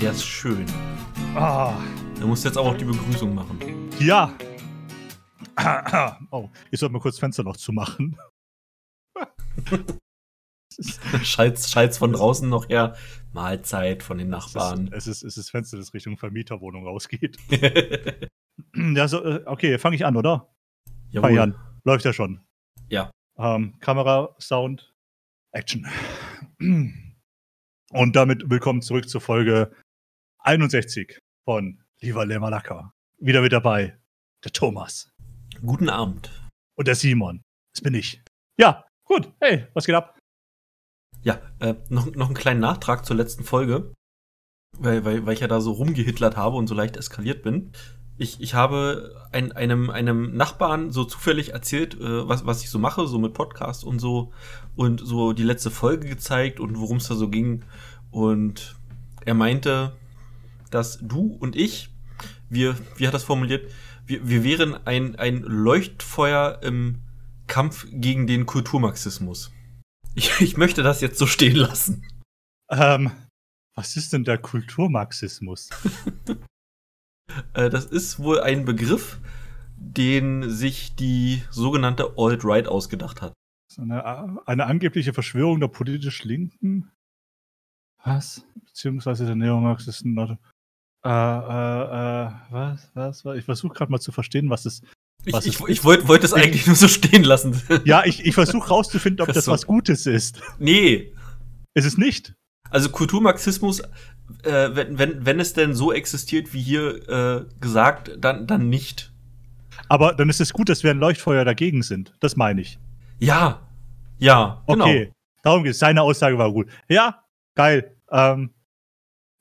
der ist schön. Ah, Du musst jetzt auch noch die Begrüßung machen. ja. Oh, ich sollte mal kurz das Fenster noch zumachen. Schallt's, schallt's von draußen noch her. Mahlzeit von den Es ist, Nachbarn. es ist, es ist das Fenster, das Richtung Vermieterwohnung rausgeht. Ja, so, äh, okay, fange ich an, oder? Fang ich an. Läuft ja schon. Ja. Ähm, Kamera, Sound, Action. Und damit willkommen zurück zur Folge 61 von Lieber Lemalaka. Wieder mit dabei der Thomas Guten Abend. und der Simon. Das bin ich. Ja, gut. Hey, was geht ab? Ja, äh, noch, noch einen kleinen Nachtrag zur letzten Folge, weil, weil, weil ich ja da so rumgehitlert habe und so leicht eskaliert bin. Ich, ich habe ein, einem, einem Nachbarn so zufällig erzählt, äh, was, was ich so mache, so mit Podcast und so, und so die letzte Folge gezeigt und worum es da so ging. Und er meinte, dass du und ich, wir, wie hat das formuliert, wir, wir wären ein, ein Leuchtfeuer im Kampf gegen den Kulturmarxismus. Ich, ich möchte das jetzt so stehen lassen. Ähm, was ist denn der Kulturmarxismus? Äh, das ist wohl ein Begriff, den sich die sogenannte Alt-Right ausgedacht hat. Eine, eine angebliche Verschwörung der politisch Linken? Was? Beziehungsweise der Neomarxisten? Äh, äh, äh, was, was, was? Ich versuche gerade mal zu verstehen, was es. Ich, Was ich, ist- ich wollte wollt es eigentlich nur so stehen lassen. Ja, ich, ich versuche rauszufinden, ob das was Gutes ist. nee. Ist es nicht? Also Kulturmarxismus, äh, wenn, wenn, wenn es denn so existiert, wie hier äh, gesagt, dann, dann nicht. Aber dann ist es gut, dass wir ein Leuchtfeuer dagegen sind. Das meine ich. Ja. Ja, genau. Okay. Darum geht es. Seine Aussage war gut. Ja, geil. Ähm,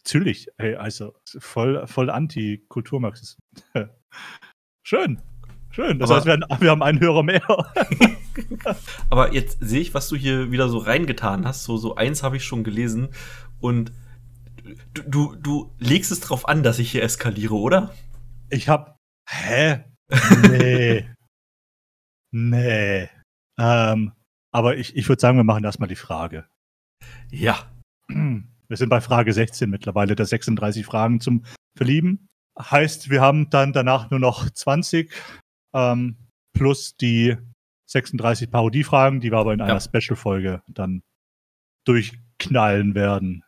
natürlich. Hey, also voll, voll Anti-Kulturmarxismus. Schön. Schön. Das Aber- heißt, wir, haben- wir haben einen Hörer mehr. Aber jetzt sehe ich, was du hier wieder so reingetan hast. So, so eins habe ich schon gelesen. Und du, du, du legst es drauf an, dass ich hier eskaliere, oder? Ich hab. Hä? Nee. nee. Ähm, aber ich, ich würde sagen, wir machen erstmal die Frage. Ja. Wir sind bei Frage 16 mittlerweile, der 36 Fragen zum Verlieben. Heißt, wir haben dann danach nur noch 20 ähm, plus die 36 Parodiefragen, die wir aber in einer Ja. Special-Folge dann durchknallen werden.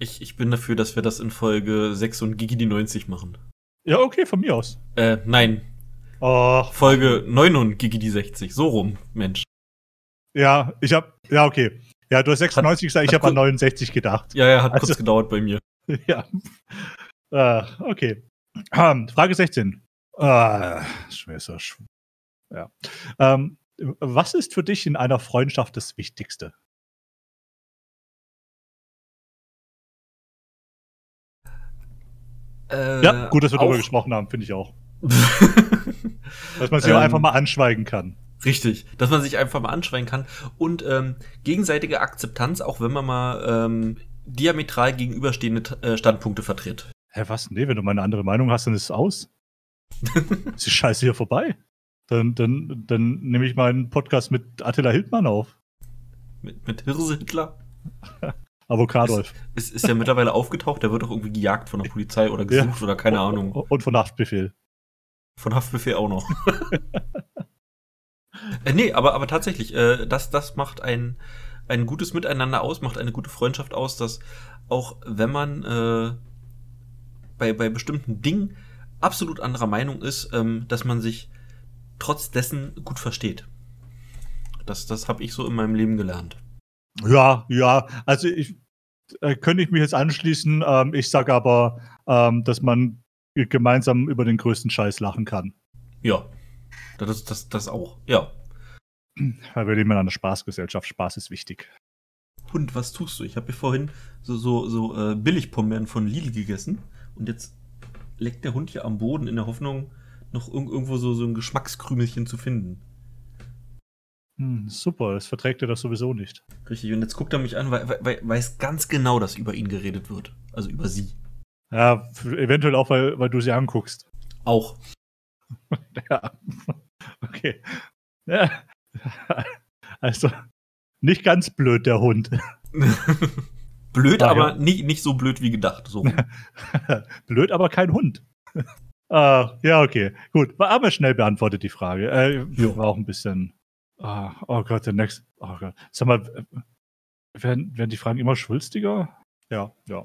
Ich, ich bin dafür, dass wir das in Folge 6 und Gigi die 90 machen. Ja, okay, von mir aus. Äh, nein. Oh, Folge 9 und Gigi die 60. So rum, Mensch. ja, ich hab, ja, okay. Ja, du hast 96 gesagt, ich hat habe an kur- 69 gedacht. Ja, ja, hat Also- kurz gedauert bei mir. Ja. Äh, okay. Ähm, Frage 16. Äh, schwer ist das sch ja. Ähm, was ist für dich in einer Freundschaft das Wichtigste? Äh, ja, gut, dass wir darüber auch- gesprochen haben, finde ich auch. Dass man sich Ähm, einfach mal anschweigen kann. Richtig, dass man sich einfach mal anschreien kann. Und ähm, gegenseitige Akzeptanz, auch wenn man mal ähm, diametral gegenüberstehende äh, Standpunkte vertritt. Hä, was? Nee, wenn du mal eine andere Meinung hast, dann ist es aus. ist die Scheiße hier vorbei. Dann, dann, dann nehme ich meinen Podcast mit Attila Hildmann auf. Mit, mit Hirse Hitler. Avocadolf. Ist, ist ja mittlerweile aufgetaucht, der wird doch irgendwie gejagt von der Polizei oder gesucht oder keine Ahnung. Und von Haftbefehl. Von Haftbefehl auch noch. äh, nee, aber, aber tatsächlich, äh, das, das macht ein, ein gutes Miteinander aus, macht eine gute Freundschaft aus, dass auch wenn man äh, bei, bei bestimmten Dingen absolut anderer Meinung ist, ähm, dass man sich trotz dessen gut versteht. Das, das habe ich so in meinem Leben gelernt. Ja, ja. Also ich äh, könnte ich mich jetzt anschließen. Ähm, ich sage aber, ähm, dass man gemeinsam über den größten Scheiß lachen kann. Ja. Das, das, das auch, ja. Weil wir leben in einer Spaßgesellschaft. Spaß ist wichtig. Hund, was tust du? Ich habe hier vorhin so, so, so äh, Billigpombeeren von Lidl gegessen und jetzt leckt der Hund hier am Boden in der Hoffnung, noch irg irgendwo so, so ein Geschmackskrümelchen zu finden. Hm, super, das verträgt er doch sowieso nicht. Richtig, und jetzt guckt er mich an, weil, weil, weil weiß ganz genau, dass über ihn geredet wird. Also über sie. Ja, eventuell auch, weil, weil du sie anguckst. Auch. Ja. Okay. Ja. Also, nicht ganz blöd, der Hund. Blöd, ah, aber nicht, nicht so blöd wie gedacht. So. blöd, aber kein Hund. uh, ja, okay. Gut. War aber schnell beantwortet die Frage. Äh, war auch ein bisschen. Uh, oh Gott, der nächste. Oh Gott. Sag mal, werden, werden die Fragen immer schwülstiger? Ja, ja.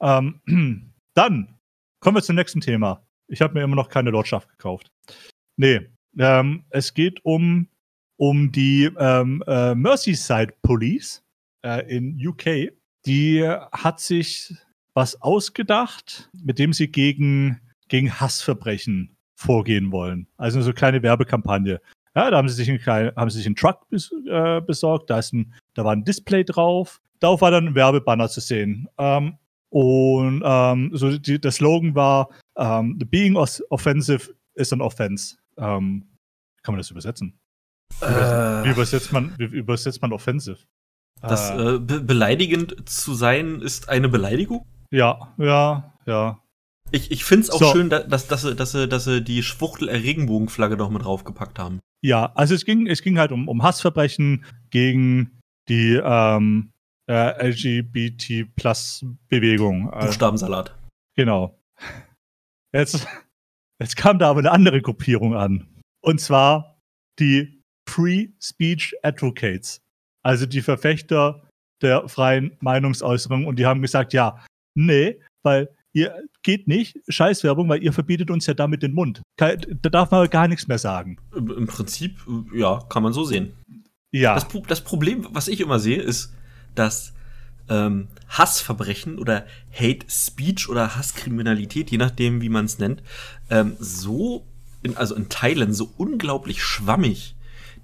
Ähm, dann kommen wir zum nächsten Thema. Ich habe mir immer noch keine Lordschaft gekauft. Nee, ähm, es geht um, um die ähm, äh, Merseyside Police äh, in UK. Die hat sich was ausgedacht, mit dem sie gegen, gegen Hassverbrechen vorgehen wollen. Also so eine kleine Werbekampagne. Ja, da haben sie sich einen, haben sie sich einen Truck bes äh, besorgt, da, ist ein, da war ein Display drauf. Darauf war dann ein Werbebanner zu sehen. Ähm, und ähm, so die, der Slogan war, ähm, the being offensive is an offense. Ähm, kann man das übersetzen? Äh, wie, übersetzt man, wie übersetzt man offensive? Das äh, äh be beleidigend zu sein ist eine Beleidigung? Ja, ja, ja. Ich, ich finde es auch so. schön, dass, dass, dass, sie, dass, sie, dass sie die Schwuchtel-Regenbogenflagge noch mit draufgepackt haben. Ja, also es ging, es ging halt um, um Hassverbrechen gegen die ähm, äh, LGBT-Plus-Bewegung. Buchstabensalat. Genau. Jetzt, jetzt kam da aber eine andere Gruppierung an. Und zwar die Free Speech Advocates. Also die Verfechter der freien Meinungsäußerung. Und die haben gesagt, ja, nee, weil ihr geht nicht, Scheißwerbung, weil ihr verbietet uns ja damit den Mund. Da darf man gar nichts mehr sagen. Im Prinzip, ja, kann man so sehen. Ja. Das, das Problem, was ich immer sehe, ist, dass ähm, Hassverbrechen oder Hate Speech oder Hasskriminalität, je nachdem, wie man es nennt, ähm, so, in, also in Teilen so unglaublich schwammig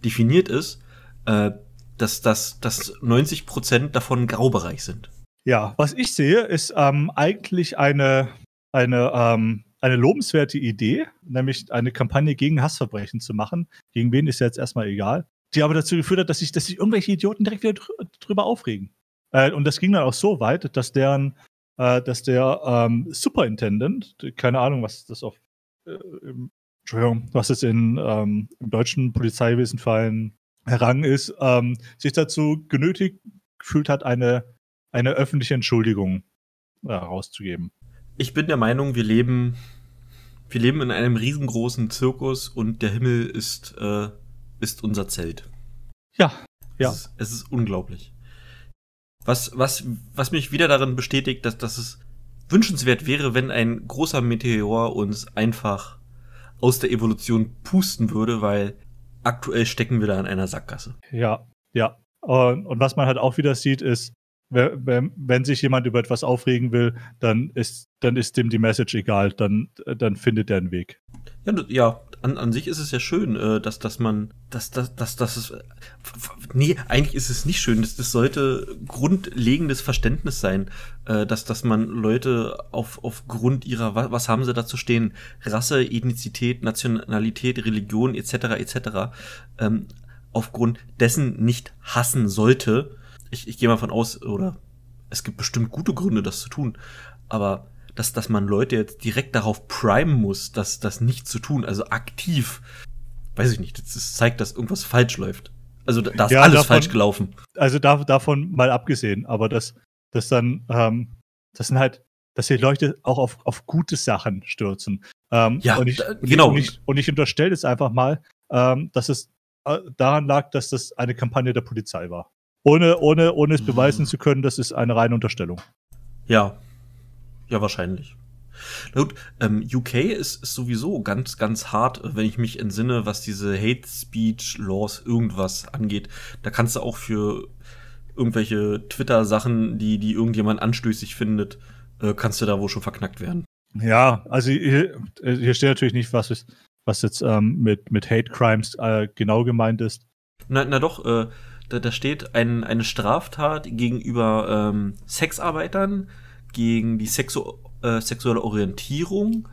definiert ist, äh, dass, dass, dass 90 Prozent davon Graubereich sind. Ja, was ich sehe, ist ähm, eigentlich eine, eine, ähm, eine lobenswerte Idee, nämlich eine Kampagne gegen Hassverbrechen zu machen. Gegen wen ist ja jetzt erstmal egal. Die aber dazu geführt hat, dass sich, dass irgendwelche Idioten direkt wieder drüber aufregen. Äh, und das ging dann auch so weit, dass deren, äh, dass der ähm, Superintendent, keine Ahnung, was das auf, äh, im, Entschuldigung, was es in, ähm, im deutschen Polizeiwesen fallen Rang ist, ähm, sich dazu genötigt gefühlt hat, eine, eine öffentliche Entschuldigung herauszugeben. Ich bin der Meinung, wir leben, wir leben in einem riesengroßen Zirkus und der Himmel ist, äh, ist unser Zelt. Ja, ja. Es ist, es ist unglaublich. Was, was, was mich wieder darin bestätigt, dass, dass es wünschenswert wäre, wenn ein großer Meteor uns einfach aus der Evolution pusten würde, weil aktuell stecken wir da in einer Sackgasse. Ja, ja. Und, was man halt auch wieder sieht, ist, wenn, wenn sich jemand über etwas aufregen will, dann ist, dann ist dem die Message egal, dann, dann findet er einen Weg. Ja, ja an, an sich ist es ja schön, äh, dass, dass man, dass, dass, dass, dass es, nee, eigentlich ist es nicht schön. Das, das sollte grundlegendes Verständnis sein, äh, dass, dass man Leute auf, aufgrund ihrer, was, haben sie dazu stehen, Rasse, Ethnizität, Nationalität, Religion, etc., etc., ähm, aufgrund dessen nicht hassen sollte. Ich, ich gehe mal von aus, oder es gibt bestimmt gute Gründe, das zu tun, aber dass, dass man Leute jetzt direkt darauf primen muss, das, das nicht zu tun, also aktiv. Weiß ich nicht, das zeigt, dass irgendwas falsch läuft. Also da ist ja, alles davon, falsch gelaufen. Also da, davon mal abgesehen, aber dass das dann, ähm, das sind halt, dass die Leute auch auf, auf gute Sachen stürzen. Ähm, ja, und ich, da, genau. Und ich, und ich unterstelle jetzt einfach mal, ähm, dass es äh, daran lag, dass das eine Kampagne der Polizei war. Ohne, ohne, ohne es beweisen hm. zu können, das ist eine reine Unterstellung. Ja, ja, wahrscheinlich. Na gut, ähm, UK ist, ist sowieso ganz, ganz hart, wenn ich mich entsinne, was diese Hate Speech Laws irgendwas angeht. Da kannst du auch für irgendwelche Twitter-Sachen, die, die irgendjemand anstößig findet, äh, kannst du da wohl schon verknackt werden. Ja, also hier, hier steht natürlich nicht, was, ist, was jetzt ähm, mit, mit Hate Crimes äh, genau gemeint ist. Na, na doch, äh, da, da steht ein, eine Straftat gegenüber ähm, Sexarbeitern, gegen die Sexu äh, sexuelle Orientierung,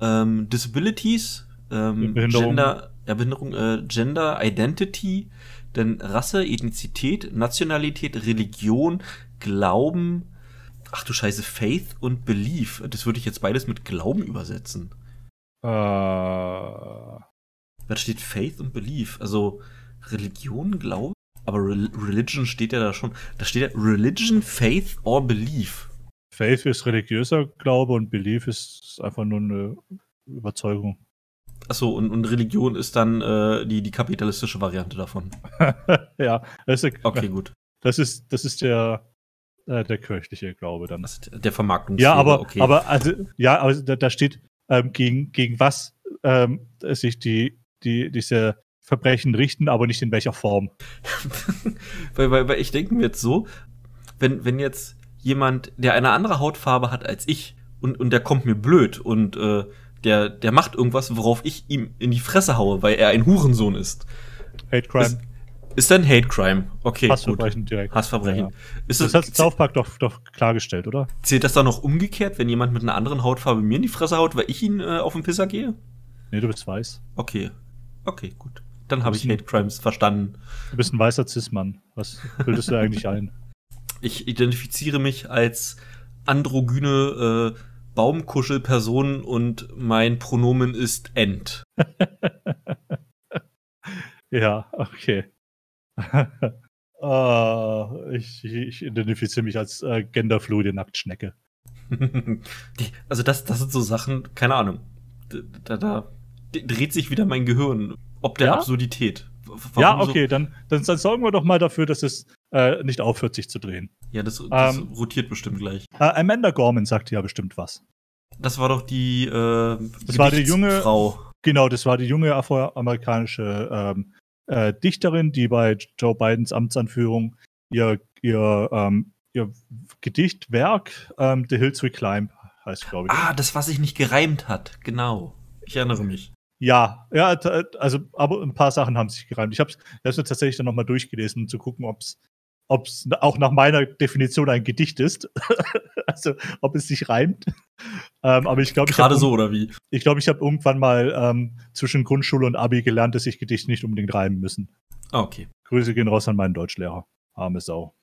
ähm, Disabilities, ähm, Gender, ja, Behinderung, äh, Gender Identity, denn Rasse, Ethnizität, Nationalität, Religion, Glauben, ach du Scheiße, Faith und Belief. Das würde ich jetzt beides mit Glauben übersetzen. Äh. Da steht Faith und Belief, also Religion, Glaube. Aber Re Religion steht ja da schon. Da steht ja Religion, Faith or Belief. Faith ist religiöser Glaube und Belief ist einfach nur eine Überzeugung. Achso, und, und Religion ist dann äh, die, die kapitalistische Variante davon. ja, das ist, Okay, gut. das ist, das ist der, äh, der kirchliche Glaube dann. Ist der Vermarktungs Ja, aber, okay. aber also, ja, aber da, da steht, ähm, gegen, gegen was ähm, sich die, die, diese Verbrechen richten, aber nicht in welcher Form. weil, weil, weil ich denke mir jetzt so, wenn, wenn jetzt jemand, der eine andere Hautfarbe hat als ich und, und der kommt mir blöd und äh, der, der macht irgendwas, worauf ich ihm in die Fresse haue, weil er ein Hurensohn ist. Hate Crime, Ist, ist dann Hate Crime. Okay, gut. Hassverbrechen direkt. Hassverbrechen. Ja. Ist Das das, hat South Park doch, doch klargestellt, oder? zählt das dann noch umgekehrt, wenn jemand mit einer anderen Hautfarbe mir in die Fresse haut, weil ich ihn äh, auf den Pisser gehe? Nee, du bist weiß. Okay. Okay, gut. Dann habe ich Hate Crimes verstanden. Du bist ein weißer Cis-Mann. Was bildest du eigentlich ein? Ich identifiziere mich als androgyne äh, Baumkuschelperson und mein Pronomen ist End. Ja, okay. Ah, ich, ich identifiziere mich als äh, genderfluide Nacktschnecke. Die, also das, das sind so Sachen, keine Ahnung. Da, da, dreht sich wieder mein Gehirn. Ob der Ja? Absurdität. Warum ja, so- okay, dann, dann, dann sorgen wir doch mal dafür, dass es äh, nicht aufhört, sich zu drehen. Ja, das, das Ähm, rotiert bestimmt gleich. Äh, Amanda Gorman sagte ja bestimmt was. Das war doch die, äh, Das war die junge- Frau. Genau, das war die junge afroamerikanische ähm, äh, Dichterin, die bei Joe Bidens Amtsanführung ihr, ihr, ähm, ihr Gedichtwerk ähm, The Hills We Climb heißt, glaube ich. Ah, das, was sich nicht gereimt hat. Genau. Ich erinnere mich. Ja, ja, also, aber ein paar Sachen haben sich gereimt. Ich habe es tatsächlich dann nochmal durchgelesen, um zu gucken, ob es auch nach meiner Definition ein Gedicht ist. also, ob es sich reimt. Ähm, aber ich glaube, ich Gerade habe so, oder wie? ich, glaub, ich habe irgendwann mal ähm, zwischen Grundschule und Abi gelernt, dass sich Gedichte nicht unbedingt reimen müssen. Ah, okay. Grüße gehen raus an meinen Deutschlehrer. Arme Sau.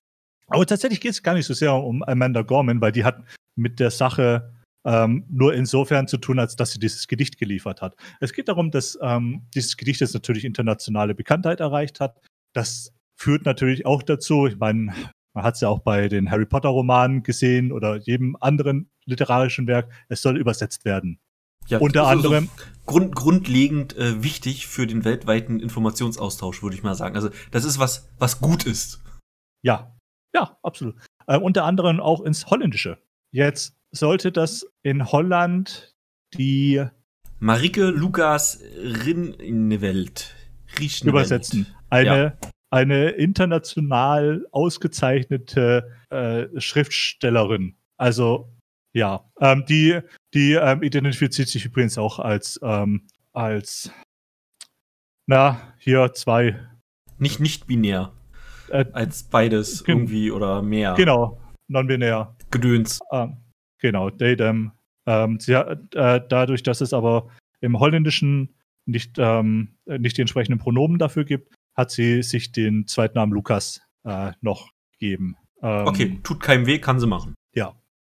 Aber tatsächlich geht es gar nicht so sehr um Amanda Gorman, weil die hat mit der Sache ähm, nur insofern zu tun, als dass sie dieses Gedicht geliefert hat. Es geht darum, dass ähm, dieses Gedicht jetzt natürlich internationale Bekanntheit erreicht hat. Das führt natürlich auch dazu, ich meine, man hat es ja auch bei den Harry Potter-Romanen gesehen oder jedem anderen literarischen Werk, es soll übersetzt werden. Ja, Unter so- so anderem- Grund, grundlegend äh, wichtig für den weltweiten Informationsaustausch, würde ich mal sagen. Also, das ist was, was gut ist. Ja, ja, absolut. Äh, unter anderem auch ins Holländische. Jetzt sollte das in Holland die Marike Lukas Rinneveld. Übersetzen. Eine, eine international ausgezeichnete äh, Schriftstellerin. Also ja, ähm, die, die ähm, identifiziert sich übrigens auch als, ähm, als na, hier zwei. Nicht nicht binär. Äh, Als beides Gen- irgendwie oder mehr. Genau, non-binär. Gedöns. Ähm, genau, they, them. Ähm, sie hat, äh, dadurch, dass es aber im Holländischen nicht, ähm, äh, nicht die entsprechenden Pronomen dafür gibt, hat sie sich den Zweitnamen Lukas äh, noch gegeben. Ähm, Okay, tut keinem weh, kann sie machen.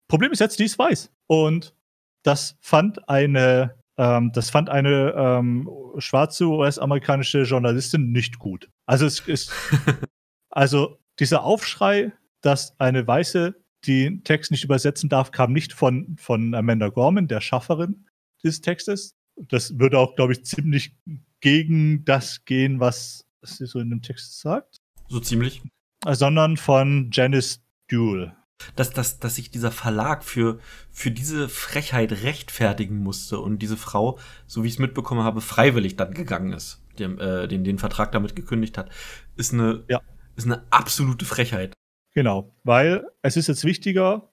Problem ist jetzt, die ist weiß. Und das fand eine, ähm, das fand eine ähm, schwarze US-amerikanische Journalistin nicht gut. Also es ist, also dieser Aufschrei, dass eine Weiße den Text nicht übersetzen darf, kam nicht von, von Amanda Gorman, der Schafferin des Textes. Das würde auch, glaube ich, ziemlich gegen das gehen, was sie so in dem Text sagt, So ziemlich. sondern von Janice Duell. Dass, dass, dass sich dieser Verlag für, für diese Frechheit rechtfertigen musste und diese Frau, so wie ich es mitbekommen habe, freiwillig dann gegangen ist, dem, äh, den, den Vertrag damit gekündigt hat, ist eine, Ja. ist eine absolute Frechheit. Genau, weil es ist jetzt wichtiger,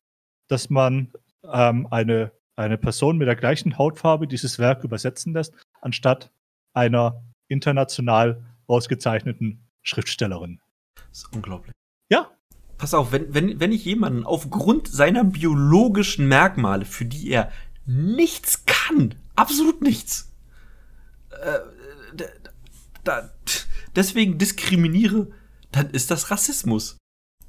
dass man ähm, eine, eine Person mit der gleichen Hautfarbe dieses Werk übersetzen lässt, anstatt einer international ausgezeichneten Schriftstellerin. Das ist unglaublich. Ja, Pass auf, wenn, wenn, wenn ich jemanden aufgrund seiner biologischen Merkmale, für die er nichts kann, absolut nichts, äh, da, deswegen diskriminiere, dann ist das Rassismus.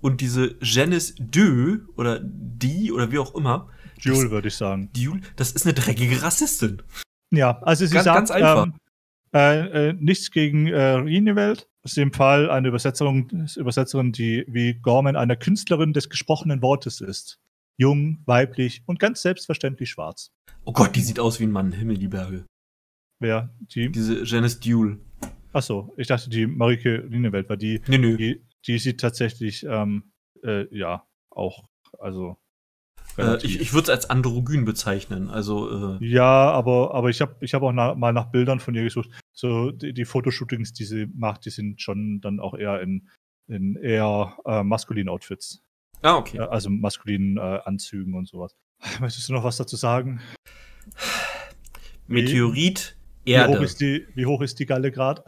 Und diese Janice Deux oder die oder wie auch immer, Jules würde ich sagen. Diul, das ist eine dreckige Rassistin. Ja, also sie Ganz- sagt ganz einfach. Ähm, äh, äh, nichts gegen äh, Rienewelt, ist im Fall eine Übersetzerin, Übersetzerin, die wie Gorman eine Künstlerin des gesprochenen Wortes ist. Jung, weiblich und ganz selbstverständlich schwarz. Oh Gott, die sieht aus wie ein Mann. Himmel, die Berge. Wer? Die? Diese Janice Duel. Achso, ich dachte, die Marike Linewelt war die. Nee, nö. Die, die sieht tatsächlich, ähm, äh, ja, auch, also. Äh, relativ- ich ich würde es als androgyn bezeichnen. Also, äh, Ja, aber, aber ich habe ich hab auch na, mal nach Bildern von ihr gesucht. So, die, die Fotoshootings, die sie macht, die sind schon dann auch eher in, in eher äh, maskulinen Outfits. ah, okay. Äh, also maskulinen äh, Anzügen und sowas. Möchtest du noch was dazu sagen? Meteorit, Wie hoch, Erde. ist die, wie hoch ist die Galle gerade?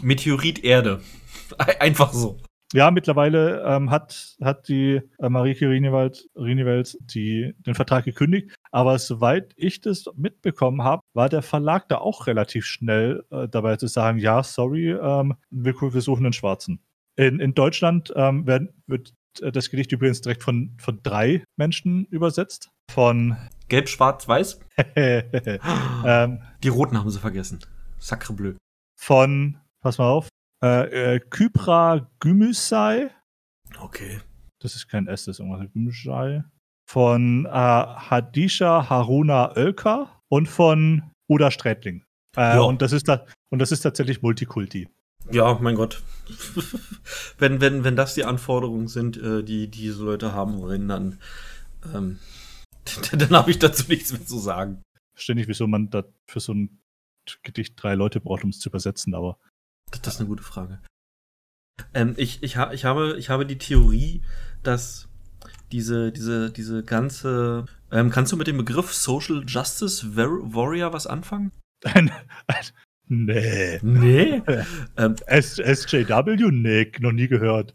Meteorit, Erde. Ein- Einfach so. Ja, mittlerweile ähm, hat, hat die äh, Marike Rinewald, Rinewelt die, den Vertrag gekündigt. Aber soweit ich das mitbekommen habe, war der Verlag da auch relativ schnell äh, dabei zu sagen, ja, sorry, ähm, wir, wir suchen einen Schwarzen. In, in Deutschland ähm, werden, wird äh, das Gedicht übrigens direkt von, von drei Menschen übersetzt. Von Gelb, Schwarz, Weiß. ähm, Die Roten haben sie vergessen. Sacre bleu. von, pass mal auf, äh, äh, Kypra Gümüşay. Okay. Das ist kein S, das ist irgendwas. Gümüşay. Von äh, Hadisha Haruna Oelker und von Uda Strätling. Äh, Ja. und, das ist da, und das ist tatsächlich Multikulti. Ja, mein Gott. wenn, wenn, wenn das die Anforderungen sind, äh, die diese Leute haben wollen, dann, ähm, dann habe ich dazu nichts mehr zu sagen. Verstehe nicht, wieso man da für so ein Gedicht drei Leute braucht, um es zu übersetzen, aber Das, ist eine gute Frage. Ähm, ich, ich, ha, ich, habe, ich habe die Theorie, dass diese, diese, diese ganze. Ähm, kannst du mit dem Begriff Social Justice War Warrior was anfangen? nee. Nee. ähm, S, SJW? Nee, noch nie gehört.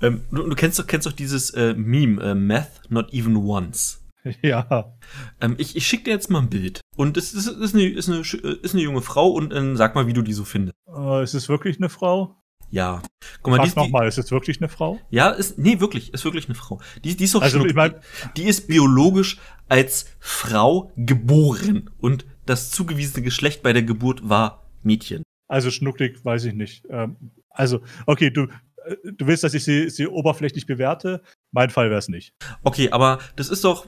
ähm, du, du kennst doch, kennst doch dieses äh, Meme, äh, Math Not Even Once. Ja. Ähm, ich ich schicke dir jetzt mal ein Bild. Und es ist, ist, eine, ist, eine, äh, ist eine junge Frau und ähm, sag mal, wie du die so findest. Äh, ist es wirklich eine Frau? Ja. Guck mal, die, Frag die, nochmal, ist es wirklich eine Frau? Ja, ist, nee, wirklich, ist wirklich eine Frau. Die, die ist doch Also, schnuck- ich mein- die ist biologisch als Frau geboren und das zugewiesene Geschlecht bei der Geburt war Mädchen. Also schnucklig, weiß ich nicht. Ähm, also, okay, du, äh, du willst, dass ich sie, sie oberflächlich bewerte? Mein Fall wäre es nicht. Okay, aber das ist doch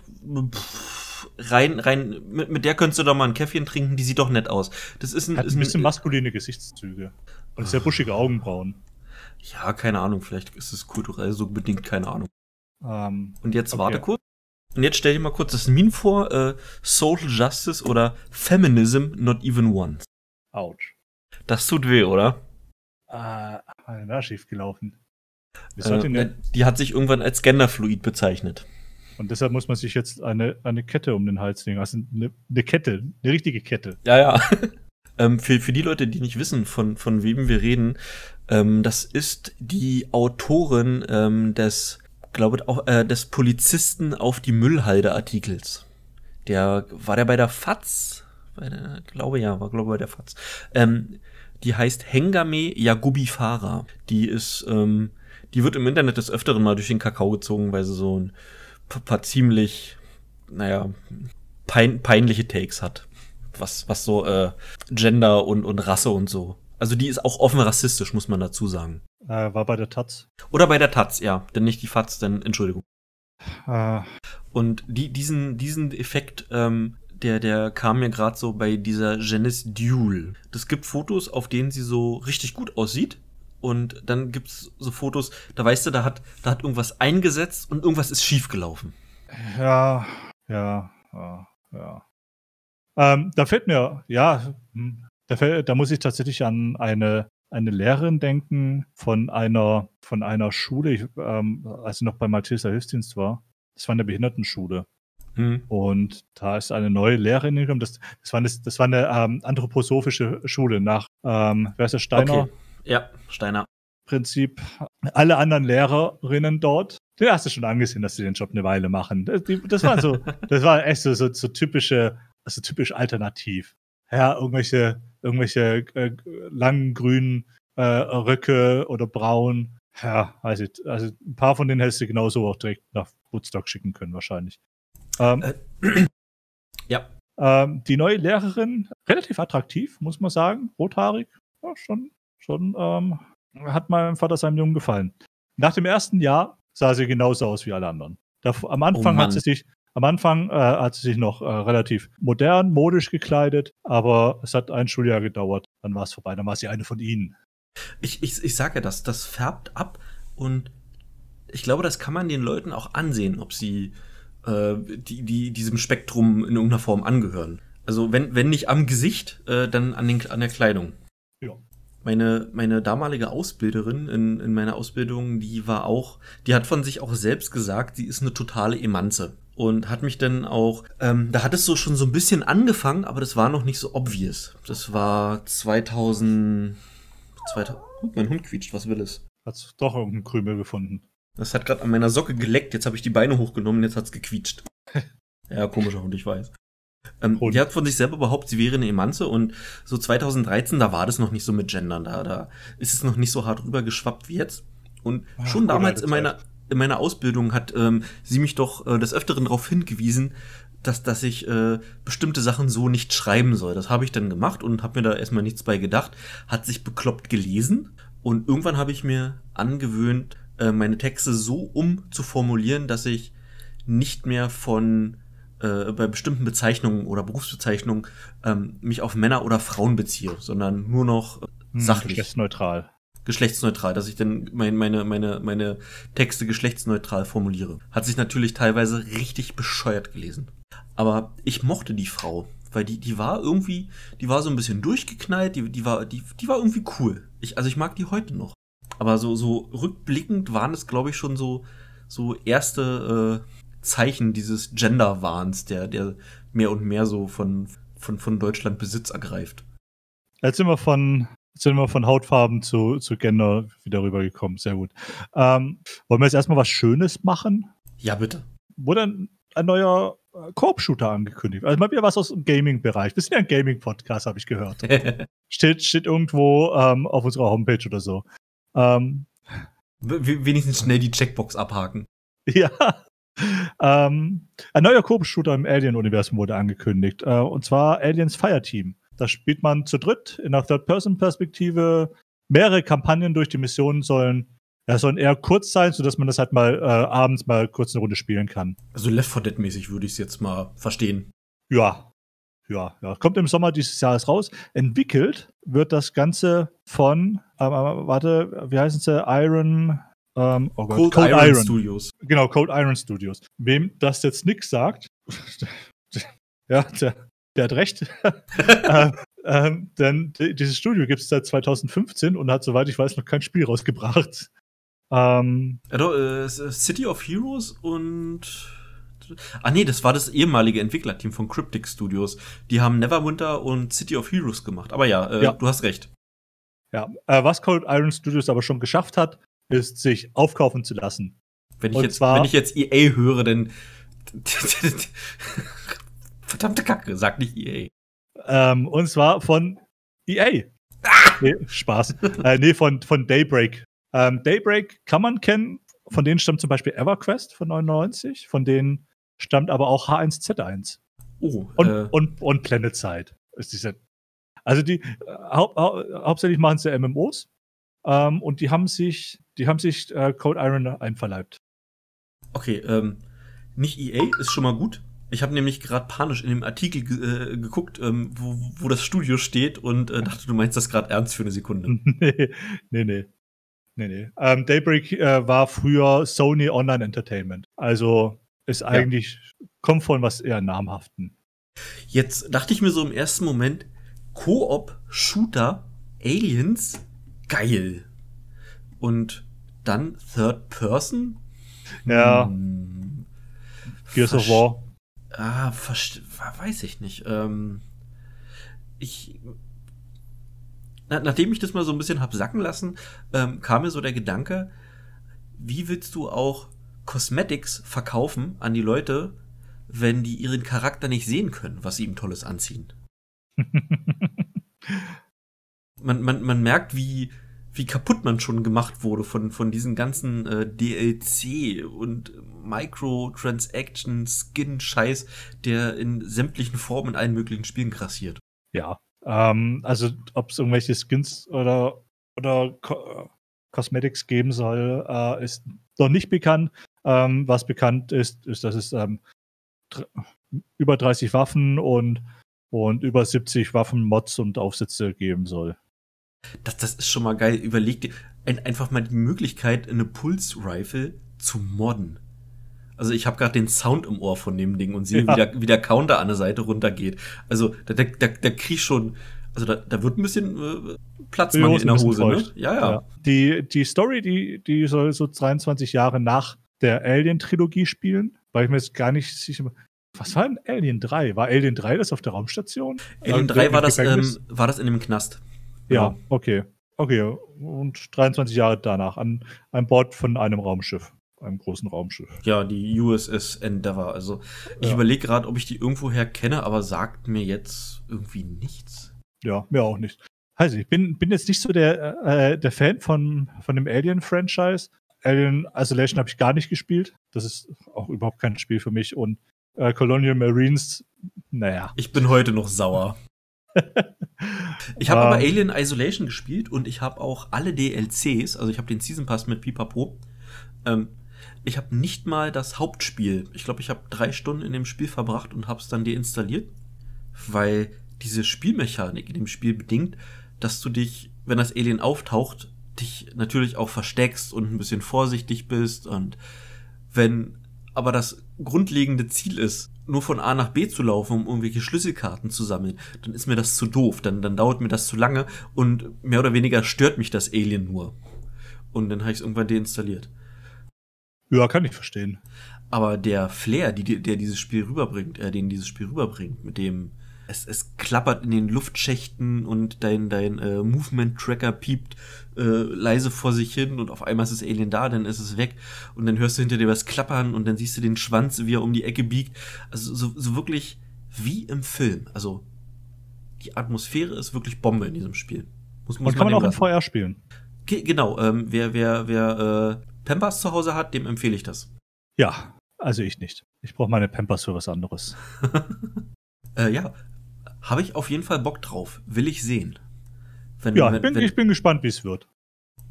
pff, rein, rein, mit, mit der könntest du doch mal ein Käffchen trinken, die sieht doch nett aus. Das ist ein, Hat ist ein bisschen ein maskuline Gesichtszüge. Und sehr buschige Augenbrauen. ja, keine Ahnung, vielleicht ist es kulturell so bedingt, keine Ahnung. Ähm, Und jetzt Okay. warte kurz. Und jetzt stell dir mal kurz das Meme vor, äh, Social Justice oder Feminism not even once. ouch. Das tut weh, oder? Äh, na, schief gelaufen. Äh, die hat sich irgendwann als genderfluid bezeichnet. und deshalb muss man sich jetzt eine, eine Kette um den Hals legen. Also eine, eine Kette, eine richtige Kette. Ja, ja. ähm, für, für die Leute, die nicht wissen, von, von wem wir reden, ähm, das ist die Autorin ähm, des, glaube auch, äh, des Polizisten auf die Müllhalde-Artikels. Der, war der bei der FAZ? Bei der, glaube ja, war glaube bei der FAZ. Ähm, die heißt Hengame Yagubi Farah. Die ist, ähm, die wird im Internet des Öfteren mal durch den Kakao gezogen, weil sie so ein paar, ziemlich, naja, pein, peinliche Takes hat. Was, was so äh, Gender und, und Rasse und so. Also die ist auch offen rassistisch, muss man dazu sagen. Äh, war bei der Taz. Oder bei der Taz, ja. Denn nicht die Faz, denn Entschuldigung. Äh, Und die, diesen, diesen Effekt, ähm, der, der kam mir gerade so bei dieser Janice Duel. Das gibt Fotos, auf denen sie so richtig gut aussieht. Und dann gibt's so Fotos, da weißt du, da hat, da hat irgendwas eingesetzt und irgendwas ist schiefgelaufen. ja, ja, ja, ja. Ähm, da fällt mir, ja, hm, da, fällt, da muss ich tatsächlich an eine, eine Lehrerin denken von einer, von einer Schule, ich, ähm, als ich noch bei Malteser Hilfsdienst war. Das war eine Behindertenschule. Hm. Und da ist eine neue Lehrerin gekommen. Das, das war eine, das war eine ähm, anthroposophische Schule nach, ähm, wer ist der Steiner? Okay. Ja, Steiner. Prinzip. Alle anderen Lehrerinnen dort, den hast du schon angesehen, dass sie den Job eine Weile machen. Das, die, das war so, das war echt so, so, so typische, also typisch alternativ. Ja, irgendwelche, irgendwelche äh, langen grünen äh, Röcke oder braun. Ja, weiß ich. Also ein paar von denen hättest du genauso auch direkt nach Woodstock schicken können, wahrscheinlich. Ähm, Äh, Ja. ähm, die neue Lehrerin, relativ attraktiv, muss man sagen. Rothaarig. Ja, schon, schon, ähm, hat meinem Vater seinem Jungen gefallen. Nach dem ersten Jahr sah sie genauso aus wie alle anderen. Da, am Anfang Oh hat sie sich, am Anfang äh, hat sie sich noch äh, relativ modern, modisch gekleidet, aber es hat ein Schuljahr gedauert. Dann war es vorbei. Dann war sie eine von ihnen. Ich, ich, ich sage ja das, das färbt ab und ich glaube, das kann man den Leuten auch ansehen, ob sie äh, die, die diesem Spektrum in irgendeiner Form angehören. Also wenn, wenn nicht am Gesicht, äh, dann an, den, an der Kleidung. Ja. Meine, meine damalige Ausbilderin in, in meiner Ausbildung, die war auch, die hat von sich auch selbst gesagt, sie ist eine totale Emanze. Und hat mich dann auch, ähm, da hat es so schon so ein bisschen angefangen, aber das war noch nicht so obvious. Das war 2000, 2000 oh, mein Hund quietscht, was will es? Hat doch irgendeinen Krümel gefunden. Das hat gerade an meiner Socke geleckt, jetzt habe ich die Beine hochgenommen, jetzt hat's gequietscht. ja, komischer Hund, ich weiß. Ähm, die hat von sich selber behauptet, sie wäre eine Emanze und so 2013, da war das noch nicht so mit Gendern, da, da ist es noch nicht so hart rübergeschwappt wie jetzt. Und Ah, schon damals in meiner, in meiner Ausbildung hat ähm, sie mich doch äh, des Öfteren darauf hingewiesen, dass, dass ich äh, bestimmte Sachen so nicht schreiben soll. Das habe ich dann gemacht und habe mir da erstmal nichts bei gedacht. Hat sich bekloppt gelesen und irgendwann habe ich mir angewöhnt, äh, meine Texte so umzuformulieren, dass ich nicht mehr von äh, bei bestimmten Bezeichnungen oder Berufsbezeichnungen ähm, mich auf Männer oder Frauen beziehe, sondern nur noch äh, Hm, sachlich Geschlechtsneutral. geschlechtsneutral, dass ich dann mein, meine, meine, meine Texte geschlechtsneutral formuliere. Hat sich natürlich teilweise richtig bescheuert gelesen. Aber ich mochte die Frau, weil die, die war irgendwie, die war so ein bisschen durchgeknallt, die, die, war, die, die war irgendwie cool. Ich, also ich mag die heute noch. Aber so, so rückblickend waren es, glaube ich, schon so, so erste äh, Zeichen dieses Gender-Wahns, der, der mehr und mehr so von, von, von Deutschland Besitz ergreift. Jetzt sind wir von, sind wir von Hautfarben zu, zu Gender wieder rübergekommen. Sehr gut. Ähm, wollen wir jetzt erstmal was Schönes machen? Ja, bitte. Wurde ein, ein neuer äh, Koop-Shooter angekündigt. Also mal wieder was aus dem Gaming-Bereich. Wir sind ja ein Gaming-Podcast, habe ich gehört. steht, steht irgendwo ähm, auf unserer Homepage oder so. Ähm, wenigstens schnell die Checkbox abhaken. ja. Ähm, ein neuer Koop-Shooter im Alien-Universum wurde angekündigt. Äh, und zwar Aliens Fireteam. Da spielt man zu dritt in einer Third-Person-Perspektive. Mehrere Kampagnen durch die Missionen sollen, ja, sollen eher kurz sein, sodass man das halt mal äh, abends mal kurz eine Runde spielen kann. Also Left 4 Dead mäßig würde ich es jetzt mal verstehen. Ja. Ja, ja. Kommt im Sommer dieses Jahres raus. Entwickelt wird das Ganze von, ähm, äh, warte, wie heißen sie? Iron. Ähm, oh Gott, Cold, Iron, Studios. Genau, Code Iron Studios. Wem das jetzt nichts sagt, ja, der, der hat recht. äh, ähm, denn di- dieses Studio gibt es seit 2015 und hat, soweit ich weiß, noch kein Spiel rausgebracht. Ähm, Ja, doch, äh, City of Heroes und. Ah, nee, das war das ehemalige Entwicklerteam von Cryptic Studios. Die haben Neverwinter und City of Heroes gemacht. Aber ja, äh, Ja. du hast recht. ja, äh, was Code Iron Studios aber schon geschafft hat, ist, sich aufkaufen zu lassen. Wenn ich, Und jetzt, zwar- wenn ich jetzt EA höre, dann. Verdammte Kacke, sag nicht EA. Ähm, und zwar von EA. Nee, Spaß. äh, nee, von, von Daybreak. Ähm, Daybreak kann man kennen. Von denen stammt zum Beispiel EverQuest von 99. Von denen stammt aber auch H1Z1. Oh, Und, äh, und, und Planet Side. Also die äh, hau hau hauptsächlich machen sie MMOs. Ähm, und die haben sich, die haben sich äh, Code Iron einverleibt. okay, ähm, nicht EA ist schon mal gut. Ich habe nämlich gerade panisch in dem Artikel äh, geguckt, ähm, wo, wo das Studio steht und äh, dachte, du meinst das gerade ernst für eine Sekunde. nee, nee, nee. Nee, nee. Ähm, Daybreak äh, war früher Sony Online Entertainment. Also ist eigentlich, kommt von was eher namhaften. Jetzt dachte ich mir so im ersten Moment, Koop, Shooter, Aliens, geil. Und dann Third Person? Ja, Hm, Gears of War. Ah, weiß ich nicht. Ähm, ich. Na, nachdem ich das mal so ein bisschen hab sacken lassen, ähm, kam mir so der Gedanke, wie willst du auch Cosmetics verkaufen an die Leute, wenn die ihren Charakter nicht sehen können, was sie ihm Tolles anziehen? Man, man, man merkt, wie, wie kaputt man schon gemacht wurde von, von diesen ganzen äh, DLC und Microtransaction, Skin-Scheiß, der in sämtlichen Formen in allen möglichen Spielen grassiert. ja. Ähm, also ob es irgendwelche Skins oder, oder Co Cosmetics geben soll, äh, ist noch nicht bekannt. Ähm, was bekannt ist, ist, dass es ähm, über 30 Waffen und, und über 70 Waffen, Mods und Aufsätze geben soll. Das, das ist schon mal geil. Überleg dir ein, einfach mal die Möglichkeit, eine Pulse-Rifle zu modden. Also ich habe gerade den Sound im Ohr von dem Ding und sehe, ja. wie, der, wie der Counter an der Seite runtergeht. Also da, da, da, da krieg ich schon, also da, da wird ein bisschen äh, Platz in der Hose, ne? Ja, ja, ja. Die, die Story, die, die soll so 23 Jahre nach der Alien-Trilogie spielen, weil ich mir jetzt gar nicht sicher was war denn Alien 3? War Alien 3 das auf der Raumstation? Alien 3 war das, ähm, war das in dem Knast. Ja, genau. okay. Okay, und 23 Jahre danach an, an Bord von einem Raumschiff, einem großen Raumschiff. Ja, die USS Endeavour. Also ich ja. überlege gerade, ob ich die irgendwoher kenne, aber sagt mir jetzt irgendwie nichts. Ja, mir auch nicht. Also ich bin, bin jetzt nicht so der, äh, der Fan von, von dem Alien-Franchise. Alien Isolation habe ich gar nicht gespielt. Das ist auch überhaupt kein Spiel für mich. Und äh, Colonial Marines, naja. Ich bin heute noch sauer. ich habe aber Alien Isolation gespielt und ich habe auch alle DLCs, also ich habe den Season Pass mit Pipapo. Ähm, ich habe nicht mal das Hauptspiel. Ich glaube, ich habe drei Stunden in dem Spiel verbracht und habe es dann deinstalliert, weil diese Spielmechanik in dem Spiel bedingt, dass du dich, wenn das Alien auftaucht, dich natürlich auch versteckst und ein bisschen vorsichtig bist und wenn aber das grundlegende Ziel ist, nur von A nach B zu laufen, um irgendwelche Schlüsselkarten zu sammeln, dann ist mir das zu doof, dann, dann dauert mir das zu lange und mehr oder weniger stört mich das Alien nur. Und dann habe ich es irgendwann deinstalliert. Ja, kann ich verstehen. Aber der Flair, die, der dieses Spiel rüberbringt, äh, den dieses Spiel rüberbringt, mit dem es, es klappert in den Luftschächten und dein, dein äh, Movement-Tracker piept äh, leise vor sich hin und auf einmal ist das Alien da, dann ist es weg und dann hörst du hinter dir was klappern und dann siehst du den Schwanz, wie er um die Ecke biegt. Also so, so wirklich wie im Film. Also die Atmosphäre ist wirklich Bombe in diesem Spiel. Muss, muss und kann man, man auch im VR spielen. Ge genau, ähm, wer, wer, wer äh, Pampers zu Hause hat, dem empfehle ich das. Ja, also ich nicht. Ich brauche meine Pampers für was anderes. äh, ja, habe ich auf jeden Fall Bock drauf. Will ich sehen. Wenn, ja, wenn, bin, wenn, ich bin gespannt, wie es wird.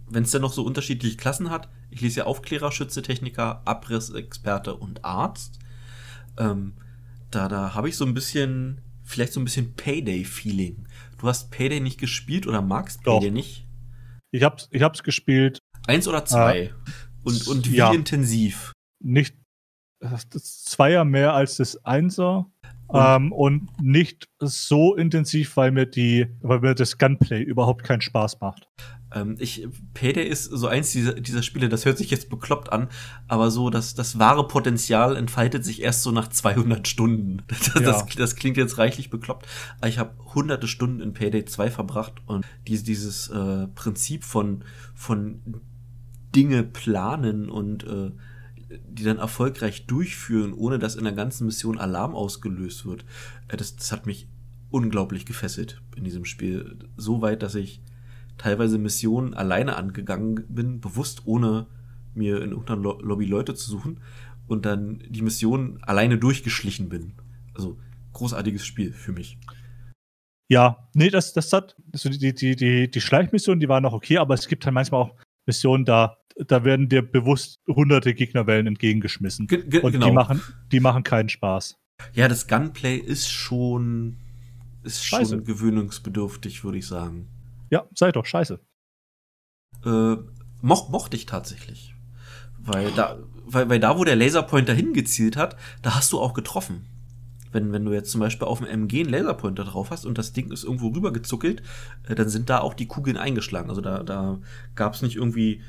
Wenn es dann noch so unterschiedliche Klassen hat. Ich lese ja Aufklärer, Schütze, Techniker, Abrissexperte und Arzt. Ähm, da da habe ich so ein bisschen, vielleicht so ein bisschen Payday-Feeling. Du hast Payday nicht gespielt oder magst Payday Doch. nicht? Ich hab's, ich hab's gespielt. Eins oder zwei? Äh, und, und wie ja. intensiv? Nicht das Zweier mehr als das Einser. Ähm, und nicht so intensiv, weil mir die, weil mir das Gunplay überhaupt keinen Spaß macht. Ähm, ich, Payday ist so eins dieser, dieser Spiele, das hört sich jetzt bekloppt an, aber so, dass das wahre Potenzial entfaltet sich erst so nach 200 Stunden. Das, ja. das, das klingt jetzt reichlich bekloppt, aber ich habe hunderte Stunden in Payday 2 verbracht und dieses, dieses äh, Prinzip von, von Dinge planen und äh, die dann erfolgreich durchführen, ohne dass in der ganzen Mission Alarm ausgelöst wird, äh, das, das hat mich unglaublich gefesselt in diesem Spiel. So weit, dass ich teilweise Missionen alleine angegangen bin, bewusst ohne mir in irgendeiner Lobby Leute zu suchen und dann die Mission alleine durchgeschlichen bin. Also großartiges Spiel für mich. Ja, nee, das, das hat, also die, die, die, die Schleichmission, die waren noch okay, aber es gibt halt manchmal auch Missionen, da da werden dir bewusst hunderte Gegnerwellen entgegengeschmissen. Ge ge und genau. die machen, die machen keinen Spaß. Ja, das Gunplay ist schon, ist scheiße. schon gewöhnungsbedürftig, würde ich sagen. Ja, sei doch scheiße. Äh, moch, mochte ich tatsächlich. Weil da, weil, weil da, wo der Laserpointer hingezielt hat, da hast du auch getroffen. Wenn, wenn du jetzt zum Beispiel auf dem MG einen Laserpointer drauf hast und das Ding ist irgendwo rübergezuckelt, äh, dann sind da auch die Kugeln eingeschlagen. Also da, da gab es nicht irgendwie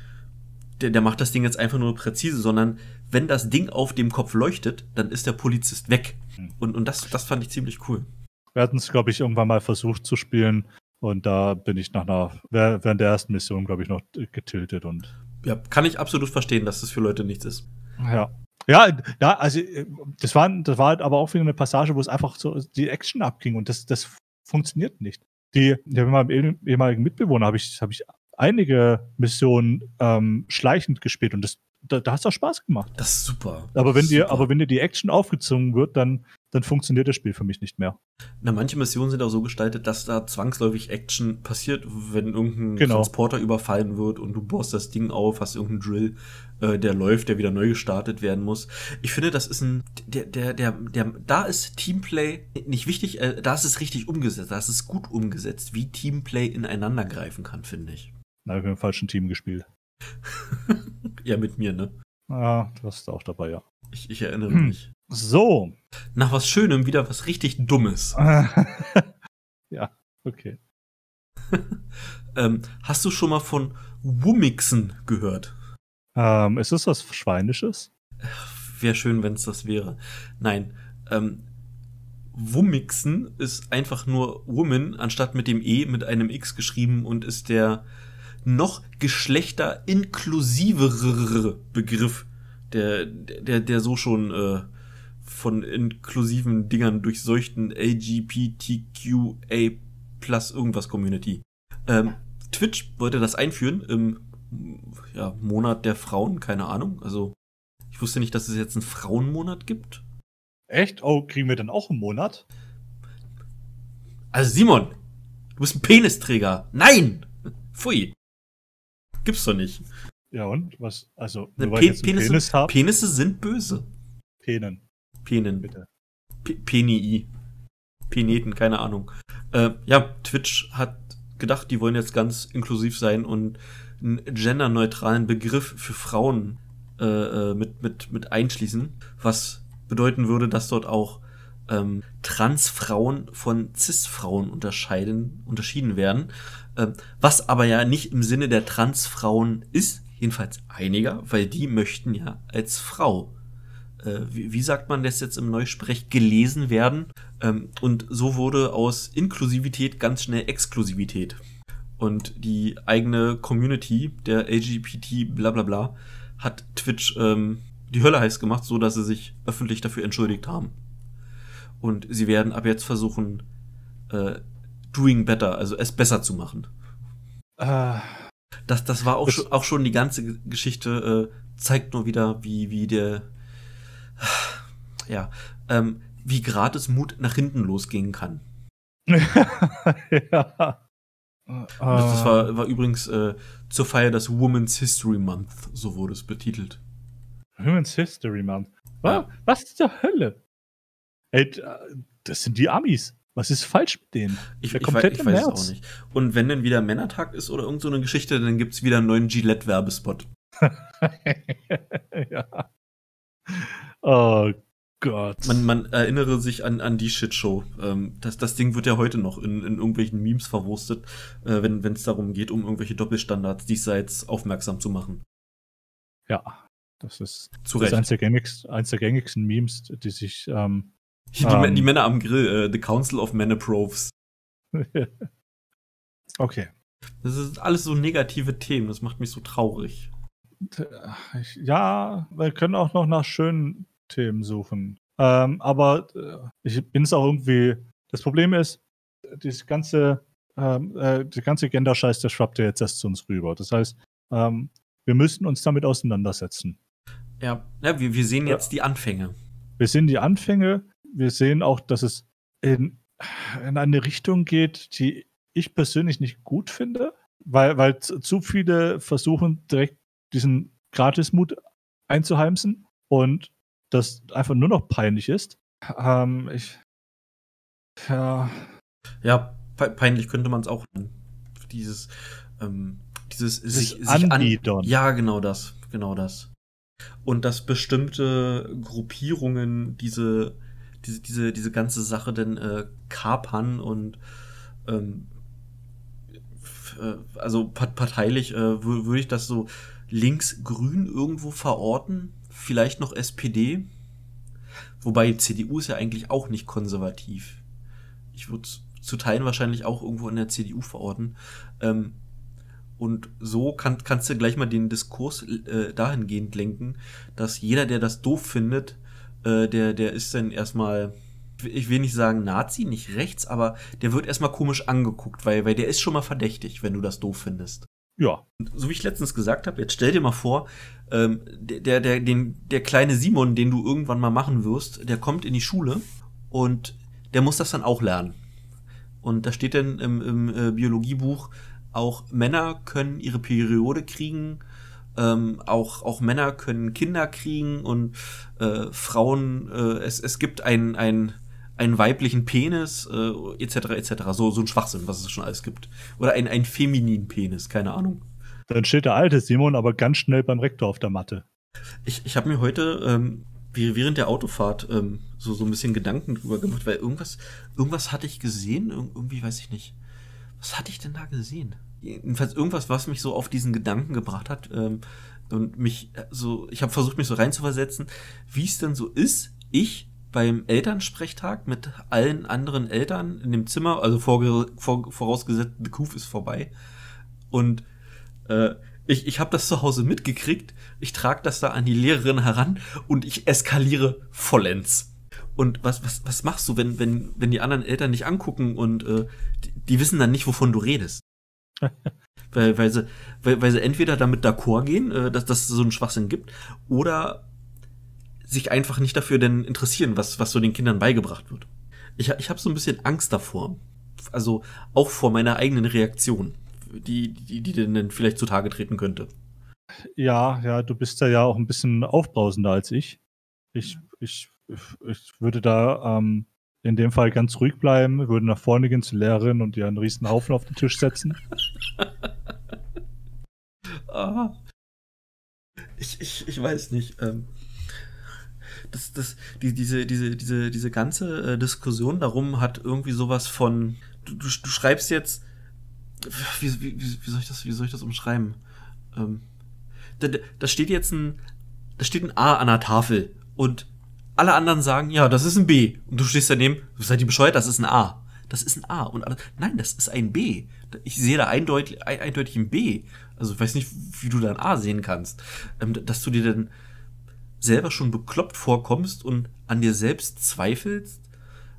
der, der macht das Ding jetzt einfach nur präzise, sondern wenn das Ding auf dem Kopf leuchtet, dann ist der Polizist weg. Hm. Und, und das, das fand ich ziemlich cool. Wir hatten es, glaube ich, irgendwann mal versucht zu spielen. Und da bin ich nach einer, während der ersten Mission, glaube ich, noch getiltet und. Ja, kann ich absolut verstehen, dass das für Leute nichts ist. Ja. Ja, ja, also das war, das war halt aber auch wieder eine Passage, wo es einfach so die Action abging und das, das funktioniert nicht. Die, die mit meinem ehemaligen Mitbewohner habe ich, hab ich einige Missionen ähm, schleichend gespielt und das, da, da hast du auch Spaß gemacht. Das ist super. Aber wenn dir, aber wenn dir die Action aufgezogen wird, dann, dann funktioniert das Spiel für mich nicht mehr. Na, manche Missionen sind auch so gestaltet, dass da zwangsläufig Action passiert, wenn irgendein Genau. Transporter überfallen wird und du bohrst das Ding auf, hast irgendeinen Drill, äh, der läuft, der wieder neu gestartet werden muss. Ich finde, das ist ein, der, der, der, der, da ist Teamplay nicht wichtig, äh, da ist es richtig umgesetzt, da ist es gut umgesetzt, wie Teamplay ineinander greifen kann, finde ich. Da habe ich im falschen Team gespielt. Ja, mit mir, ne? Ah, du warst auch dabei, ja. Ich, ich erinnere mich. So. Nach was Schönem wieder was richtig Dummes. ja, okay. Ähm, hast du schon mal von Wummixen gehört? Ähm, ist das was Schweinisches? Wäre schön, wenn es das wäre. Nein. Ähm, Wummixen ist einfach nur Woman anstatt mit dem E mit einem X geschrieben und ist der noch geschlechterinklusivere Begriff, der, der, der so schon äh, von inklusiven Dingern durchseuchten LGBTQA plus irgendwas Community. Ähm, Twitch wollte das einführen im ja, Monat der Frauen, keine Ahnung. Also ich wusste nicht, dass es jetzt einen Frauenmonat gibt. Echt? Oh, kriegen wir dann auch einen Monat? Also Simon, du bist ein Penisträger. Nein! Pfui. Gibt's doch nicht. Ja, und? Was? Also, Ne, Pe Penisse, Penis? Penisse sind böse. Penen, Penen. bitte. P Penii. Peneten, keine Ahnung. Äh, ja, Twitch hat gedacht, die wollen jetzt ganz inklusiv sein und einen genderneutralen Begriff für Frauen äh, äh, mit, mit, mit einschließen, was bedeuten würde, dass dort auch ähm, Transfrauen von Cis-Frauen unterscheiden, unterschieden werden. Ähm, was aber ja nicht im Sinne der Transfrauen ist, jedenfalls einiger, weil die möchten ja als Frau wie, wie sagt man das jetzt im Neusprech, gelesen werden. Ähm, und so wurde aus Inklusivität ganz schnell Exklusivität. Und die eigene Community der LGBT bla bla bla hat Twitch ähm, die Hölle heiß gemacht, so dass sie sich öffentlich dafür entschuldigt haben. Und sie werden ab jetzt versuchen, äh, doing better, also es besser zu machen. Äh, Das, das war auch, schon, auch schon die ganze Geschichte, äh, zeigt nur wieder, wie, wie der, ja, ähm, wie gratis Mut nach hinten losgehen kann. ja. Das, das war, war übrigens äh, zur Feier des Women's History Month, so wurde es betitelt. Women's History Month. Was, Ja. was zur Hölle? Ey, d- das sind die Amis. Was ist falsch mit denen? Ich, Der ich, wei- komplette ich weiß es auch nicht. Und wenn dann wieder Männertag ist oder irgend so eine Geschichte, dann gibt's wieder einen neuen Gillette-Werbespot. ja. Oh Gott. Man, man erinnere sich an, an die Shitshow. Ähm, das, das Ding wird ja heute noch in, in irgendwelchen Memes verwurstet, äh, wenn es darum geht, um irgendwelche Doppelstandards diesseits aufmerksam zu machen. ja, das ist, Zu das ist eins, der gängigsten, eins der gängigsten Memes, die sich. Ähm, die, Ähm. die Männer am Grill, äh, The Council of Manaprovs. okay. Das ist alles so negative Themen, das macht mich so traurig. Ich, ja, wir können auch noch nach schönen Themen suchen. Ähm, aber äh, ich bin es auch irgendwie. Das Problem ist, das ganze, ähm, äh, der ganze Gender-Scheiß, der schwappt ja jetzt erst zu uns rüber. Das heißt, ähm, wir müssen uns damit auseinandersetzen. Ja, ja wir, wir sehen Ja. jetzt die Anfänge. Wir sehen die Anfänge. Wir sehen auch, dass es in, in eine Richtung geht, die ich persönlich nicht gut finde, weil, weil zu viele versuchen, direkt diesen Gratismut einzuheimsen und das einfach nur noch peinlich ist. Ähm, ich, ja, Ja, pe peinlich könnte man es auch nennen. Dieses, ähm, dieses sich sich, sich an, anbiedern. Ja, genau das, genau das. Und dass bestimmte Gruppierungen diese, diese, diese, diese ganze Sache denn äh, kapern und ähm, äh, also part- parteilich äh, wür- würde ich das so links-grün irgendwo verorten, vielleicht noch SPD, wobei CDU ist ja eigentlich auch nicht konservativ. Ich würde zu Teilen wahrscheinlich auch irgendwo in der CDU verorten. Ähm, und so kann, kannst du gleich mal den Diskurs äh, dahingehend lenken, dass jeder, der das doof findet, äh, der, der ist dann erstmal, ich will nicht sagen Nazi, nicht rechts, aber der wird erstmal komisch angeguckt, weil, weil der ist schon mal verdächtig, wenn du das doof findest. Ja. So wie ich letztens gesagt habe, jetzt stell dir mal vor, ähm, der, der, der, den, der kleine Simon, den du irgendwann mal machen wirst, der kommt in die Schule und der muss das dann auch lernen. Und da steht dann im, im äh, Biologiebuch, auch Männer können ihre Periode kriegen, ähm, auch, auch Männer können Kinder kriegen und äh, Frauen, äh, es, es gibt ein, ein, einen weiblichen Penis, äh, etc., etc. So, so ein Schwachsinn, was es schon alles gibt. Oder ein, ein femininen Penis, keine Ahnung. Dann steht der alte Simon aber ganz schnell beim Rektor auf der Matte. Ich, ich habe mir heute ähm, während der Autofahrt ähm, so, so ein bisschen Gedanken drüber gemacht, weil irgendwas, irgendwas hatte ich gesehen, irgendwie weiß ich nicht. Was hatte ich denn da gesehen? Jedenfalls irgendwas, was mich so auf diesen Gedanken gebracht hat ähm, und mich äh, so, ich habe versucht, mich so reinzuversetzen, wie es denn so ist, ich beim Elternsprechtag mit allen anderen Eltern in dem Zimmer, also vor, vor, vorausgesetzt, The Kuf ist vorbei und äh, ich, ich habe das zu Hause mitgekriegt, ich trage das da an die Lehrerin heran und ich eskaliere vollends. Und was, was, was machst du, wenn, wenn, wenn die anderen Eltern dich angucken und äh, die, die wissen dann nicht, wovon du redest? weil, weil, sie, weil, weil sie entweder damit d'accord gehen, äh, dass, dass es so einen Schwachsinn gibt, oder sich einfach nicht dafür denn interessieren, was, was so den Kindern beigebracht wird. Ich, ich habe so ein bisschen Angst davor. Also auch vor meiner eigenen Reaktion die, die, die denn vielleicht zutage treten könnte. Ja, ja, du bist da ja auch ein bisschen aufbrausender als ich. Ich, ich, ich würde da ähm, in dem Fall ganz ruhig bleiben, würde nach vorne gehen zur Lehrerin und ihr einen riesen Haufen auf den Tisch setzen. ah. ich, ich, ich weiß nicht. Ähm, das, das, die, diese, diese, diese, diese ganze äh, Diskussion darum hat irgendwie sowas von, du, du, du schreibst jetzt wie, wie, wie, soll ich das, wie soll ich das umschreiben? Ähm, da, da steht jetzt ein, da steht ein A an der Tafel und alle anderen sagen, ja, das ist ein B. Und du stehst daneben, seid ihr bescheuert, das ist ein A. Das ist ein A. Und alle, nein, das ist ein B. Ich sehe da eindeutig, eindeutig ein B. Also ich weiß nicht, wie du da ein A sehen kannst. Ähm, dass du dir dann selber schon bekloppt vorkommst und an dir selbst zweifelst,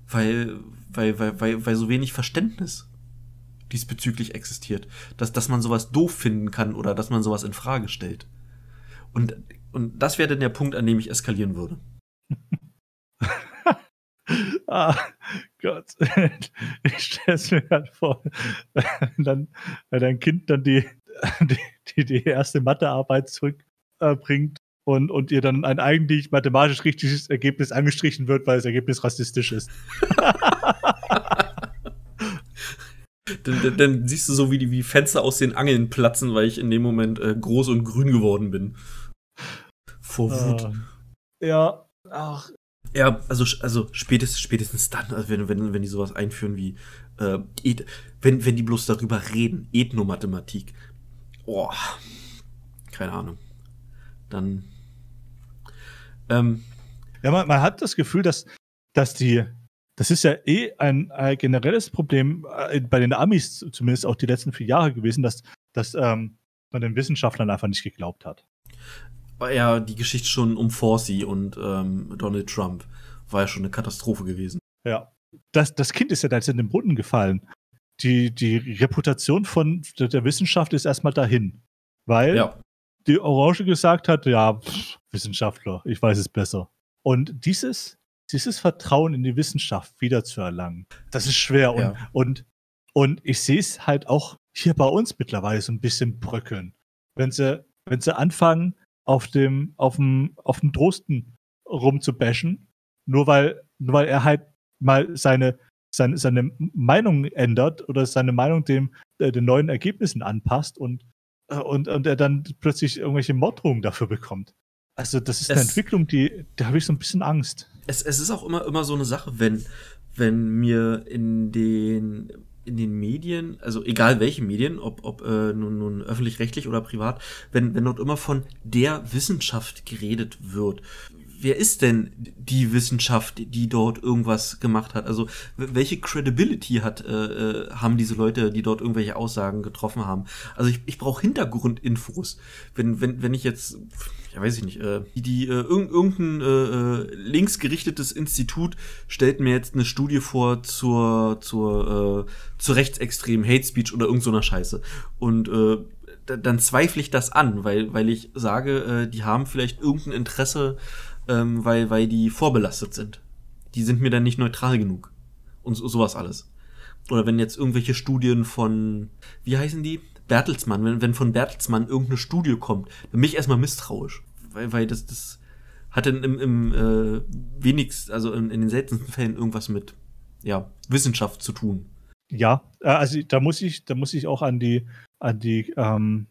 weil, weil, weil, weil, weil so wenig Verständnis diesbezüglich existiert. Dass, dass man sowas doof finden kann oder dass man sowas in Frage stellt. Und, und das wäre dann der Punkt, an dem ich eskalieren würde. ah, Gott. Ich stelle es mir gerade vor, wenn, dann, wenn dein Kind dann die, die, die erste Mathearbeit zurückbringt und, und ihr dann ein eigentlich mathematisch richtiges Ergebnis angestrichen wird, weil das Ergebnis rassistisch ist. Dann, dann, dann, siehst du so, wie die wie Fenster aus den Angeln platzen, weil ich in dem Moment äh, groß und grün geworden bin. Vor Wut. Uh, ja, ach. Ja, also, also spätestens, spätestens dann, also wenn, wenn, wenn die sowas einführen wie, äh, wenn, wenn die bloß darüber reden, Ethnomathematik. Oh, keine Ahnung. Dann. Ähm, ja, man, man hat das Gefühl, dass, dass die das ist ja eh ein, ein generelles Problem äh, bei den Amis, zumindest auch die letzten vier Jahre gewesen, dass, dass ähm, man den Wissenschaftlern einfach nicht geglaubt hat. War ja die Geschichte schon um Forsey und ähm, Donald Trump war ja schon eine Katastrophe gewesen. Ja. Das, das Kind ist ja da jetzt in den Brunnen gefallen. Die, die Reputation von der Wissenschaft ist erstmal dahin. Weil ja. die Orange gesagt hat, ja, pff, Wissenschaftler, ich weiß es besser. Und dieses dieses Vertrauen in die Wissenschaft wiederzuerlangen, das ist schwer. Ja. Und, und, und ich sehe es halt auch hier bei uns mittlerweile so ein bisschen bröckeln. Wenn sie, wenn sie anfangen, auf dem, auf dem, auf dem Drosten rumzubashen, nur weil, nur weil er halt mal seine, seine, seine Meinung ändert oder seine Meinung dem, äh, den neuen Ergebnissen anpasst und, äh, und, und er dann plötzlich irgendwelche Morddrohungen dafür bekommt. Also, das ist es, eine Entwicklung, die, da habe ich so ein bisschen Angst. Es, es ist auch immer, immer so eine Sache, wenn, wenn mir in den, in den Medien, also egal welche Medien, ob, ob äh, nun, nun öffentlich-rechtlich oder privat, wenn, wenn dort immer von der Wissenschaft geredet wird, wer ist denn die Wissenschaft, die dort irgendwas gemacht hat? Also welche Credibility hat, äh, äh, haben diese Leute, die dort irgendwelche Aussagen getroffen haben? Also ich, ich brauche Hintergrundinfos. Wenn, wenn, wenn ich jetzt, ja weiß ich nicht, äh, die, äh, irg irgendein äh, äh, linksgerichtetes Institut stellt mir jetzt eine Studie vor zur, zur, äh, zur rechtsextremen Hate Speech oder irgend so Scheiße. Und äh, dann zweifle ich das an, weil, weil ich sage, äh, die haben vielleicht irgendein Interesse ähm, weil, weil die vorbelastet sind. die sind mir dann nicht neutral genug. Und so, sowas alles. Oder wenn jetzt irgendwelche Studien von, wie heißen die? Bertelsmann, wenn, wenn von Bertelsmann irgendeine Studie kommt, dann bin ich erstmal misstrauisch. Weil, weil das, das hat dann im, im äh, wenigsten, also in, in den seltensten Fällen irgendwas mit ja, Wissenschaft zu tun. Ja, äh, also da muss ich, da muss ich auch an die, an die, ähm,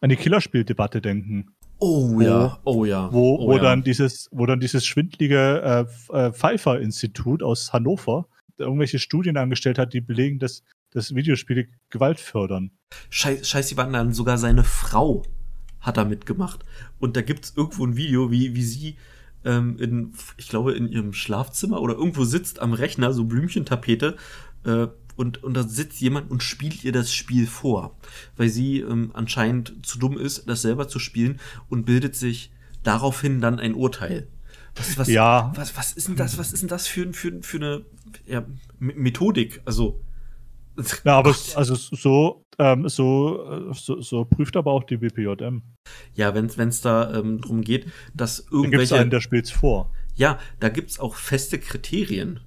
an die Killerspieldebatte denken. Oh wo, ja, oh ja. Wo, oh, wo ja. dann dieses, wo dann dieses schwindlige äh, äh, Pfeiffer-Institut aus Hannover irgendwelche Studien angestellt hat, die belegen, dass, dass Videospiele Gewalt fördern. Scheiß, scheiß die waren dann sogar seine Frau hat da mitgemacht. Und da gibt's irgendwo ein Video, wie, wie sie ähm, in, ich glaube, in ihrem Schlafzimmer oder irgendwo sitzt am Rechner, so Blümchentapete, äh, und, und da sitzt jemand und spielt ihr das Spiel vor, weil sie ähm, anscheinend zu dumm ist, das selber zu spielen und bildet sich daraufhin dann ein Urteil. Was, was, ja. was, was ist denn das? Was ist denn das für, für, für eine ja, Methodik? Also. Ja, aber Gott. also so, ähm, so, so, so, prüft aber auch die BPJM. Ja, wenn es da ähm, darum geht, dass irgendwelche. Da gibt's einen, der spielt's vor. Ja, da gibt es auch feste Kriterien.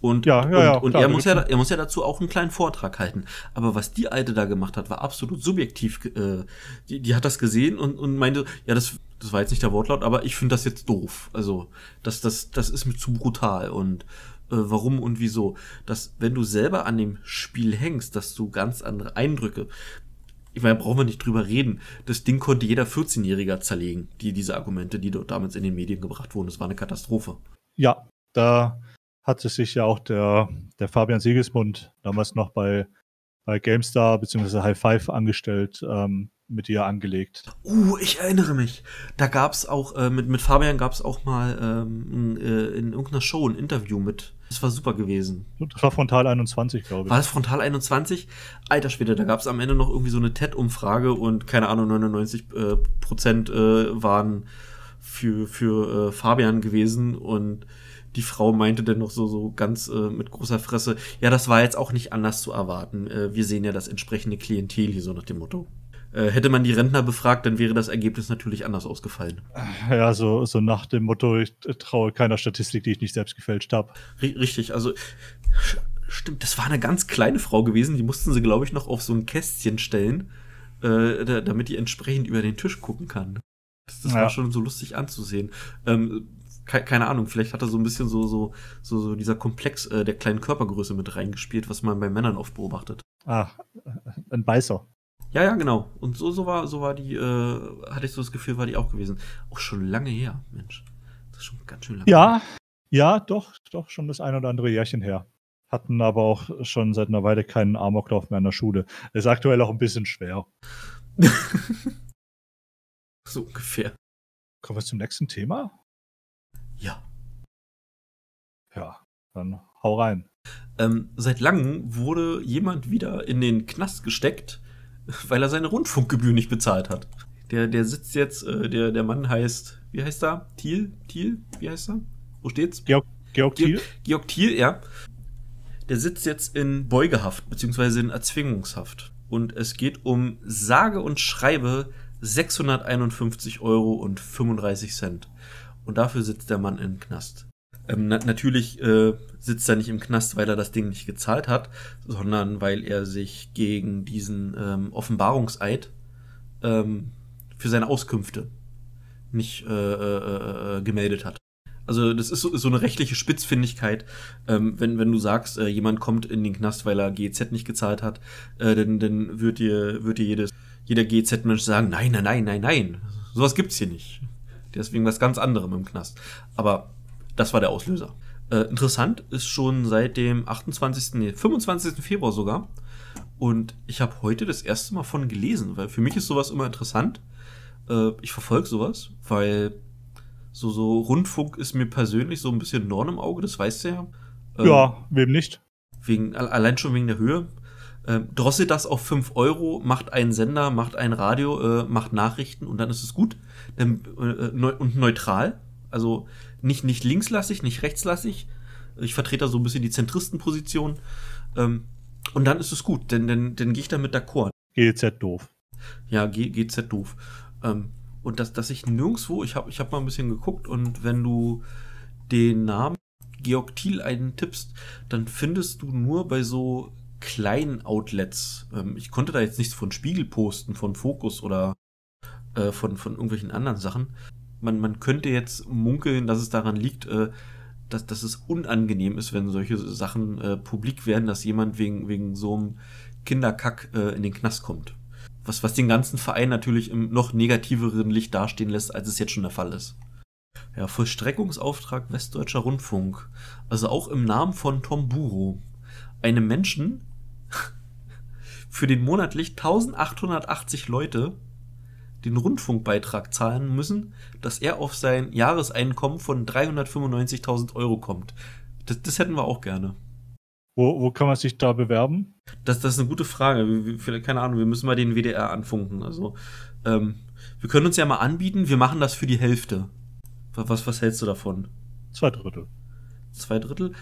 Und, ja, ja, und, ja, und klar, er, muss ja, er muss ja dazu auch einen kleinen Vortrag halten. Aber was die Alte da gemacht hat, war absolut subjektiv. Äh, die, die hat das gesehen und, und meinte, ja, das, das war jetzt nicht der Wortlaut, aber ich finde das jetzt doof. Also, das, das, das ist mir zu brutal. Und äh, warum und wieso? Dass, wenn du selber an dem Spiel hängst, dass du ganz andere Eindrücke. Ich meine, brauchen wir nicht drüber reden. Das Ding konnte jeder 14-Jähriger zerlegen, die, diese Argumente, die dort damals in den Medien gebracht wurden. Das war eine Katastrophe. Ja, da hatte sich ja auch der, der Fabian Sigismund damals noch bei, bei GameStar bzw. High Five angestellt, ähm, mit ihr angelegt. Uh, ich erinnere mich. Da gab's auch, äh, mit, mit Fabian gab's auch mal ähm, äh, in irgendeiner Show ein Interview mit. Das war super gewesen. Das war Frontal 21, glaube ich. War das Frontal 21? Alter Schwede, da gab's am Ende noch irgendwie so eine TED-Umfrage und keine Ahnung, 99 äh, Prozent äh, waren für, für äh, Fabian gewesen und die Frau meinte dann noch so, so ganz äh, mit großer Fresse, ja, das war jetzt auch nicht anders zu erwarten. Äh, wir sehen ja das entsprechende Klientel hier, so nach dem Motto. Äh, hätte man die Rentner befragt, dann wäre das Ergebnis natürlich anders ausgefallen. Ja, so, so nach dem Motto, ich traue keiner Statistik, die ich nicht selbst gefälscht habe. Richtig, also stimmt, das war eine ganz kleine Frau gewesen, die mussten sie, glaube ich, noch auf so ein Kästchen stellen, äh, damit die entsprechend über den Tisch gucken kann. Das, das ja. war schon so lustig anzusehen. Ähm, keine Ahnung, vielleicht hat er so ein bisschen so, so, so, so dieser Komplex äh, der kleinen Körpergröße mit reingespielt, was man bei Männern oft beobachtet. Ah, ein Beißer. Ja, ja, genau. Und so, so war, so war die, äh, hatte ich so das Gefühl, war die auch gewesen. Auch schon lange her, Mensch. Das ist schon ganz schön lange Ja, her. ja, doch, doch, schon das ein oder andere Jährchen her. Hatten aber auch schon seit einer Weile keinen Amoklauf mehr in der Schule. Ist aktuell auch ein bisschen schwer. so ungefähr. Kommen wir zum nächsten Thema? Ja. Dann hau rein. Ähm, seit langem wurde jemand wieder in den Knast gesteckt, weil er seine Rundfunkgebühr nicht bezahlt hat. Der, der sitzt jetzt, äh, der, der Mann heißt, wie heißt er? Thiel? Thiel? Wie heißt er? Wo steht's? Georg, Georg Thiel? Georg, Georg Thiel, ja. Der sitzt jetzt in Beugehaft, beziehungsweise in Erzwingungshaft. Und es geht um sage und schreibe 651 Euro und 35 Cent. Und dafür sitzt der Mann im Knast. Ähm, na natürlich äh, sitzt er nicht im Knast, weil er das Ding nicht gezahlt hat, sondern weil er sich gegen diesen ähm, Offenbarungseid ähm, für seine Auskünfte nicht äh, äh, äh, gemeldet hat. Also das ist so, so eine rechtliche Spitzfindigkeit, ähm, wenn, wenn du sagst, äh, jemand kommt in den Knast, weil er GZ nicht gezahlt hat, äh, dann, dann wird dir, wird dir jedes, jeder GZ-Mensch sagen, nein, nein, nein, nein, nein, sowas gibt's hier nicht. Deswegen was ganz anderem im Knast. Aber das war der Auslöser. Äh, interessant ist schon seit dem 28., nee, 25. Februar sogar. Und ich habe heute das erste Mal von gelesen, weil für mich ist sowas immer interessant. Äh, ich verfolge sowas, weil so, so Rundfunk ist mir persönlich so ein bisschen Dorn im Auge, das weißt du ja. Ähm, ja, wem nicht? Wegen, allein schon wegen der Höhe. Ähm, drosselt das auf 5 Euro, macht einen Sender, macht ein Radio, äh, macht Nachrichten und dann ist es gut. Dann, äh, neu, und neutral. Also nicht, nicht linkslassig, nicht rechtslassig. Ich vertrete da so ein bisschen die Zentristenposition. Ähm, und dann ist es gut, denn dann, dann gehe ich damit d'accord. GZ doof. Ja, G, GZ doof. Ähm, und dass, dass ich nirgendwo, ich habe ich hab mal ein bisschen geguckt und wenn du den Namen Georg Thiel einen tippst, dann findest du nur bei so kleinen Outlets. Ähm, ich konnte da jetzt nichts von Spiegel posten, von Fokus oder äh, von, von irgendwelchen anderen Sachen. Man, man könnte jetzt munkeln, dass es daran liegt, äh, dass, dass es unangenehm ist, wenn solche Sachen äh, publik werden, dass jemand wegen, wegen so einem Kinderkack äh, in den Knast kommt. Was, was den ganzen Verein natürlich im noch negativeren Licht dastehen lässt, als es jetzt schon der Fall ist. Ja, Vollstreckungsauftrag Westdeutscher Rundfunk. Also auch im Namen von Tom Buro. Einem Menschen, für den monatlich 1880 Leute den Rundfunkbeitrag zahlen müssen, dass er auf sein Jahreseinkommen von 395.000 Euro kommt. Das, das hätten wir auch gerne. Wo, wo kann man sich da bewerben? Das, das ist eine gute Frage. Wir, keine Ahnung, wir müssen mal den WDR anfunken. Also, ähm, wir können uns ja mal anbieten, wir machen das für die Hälfte. Was, was hältst du davon? Zwei Drittel. Zwei Drittel?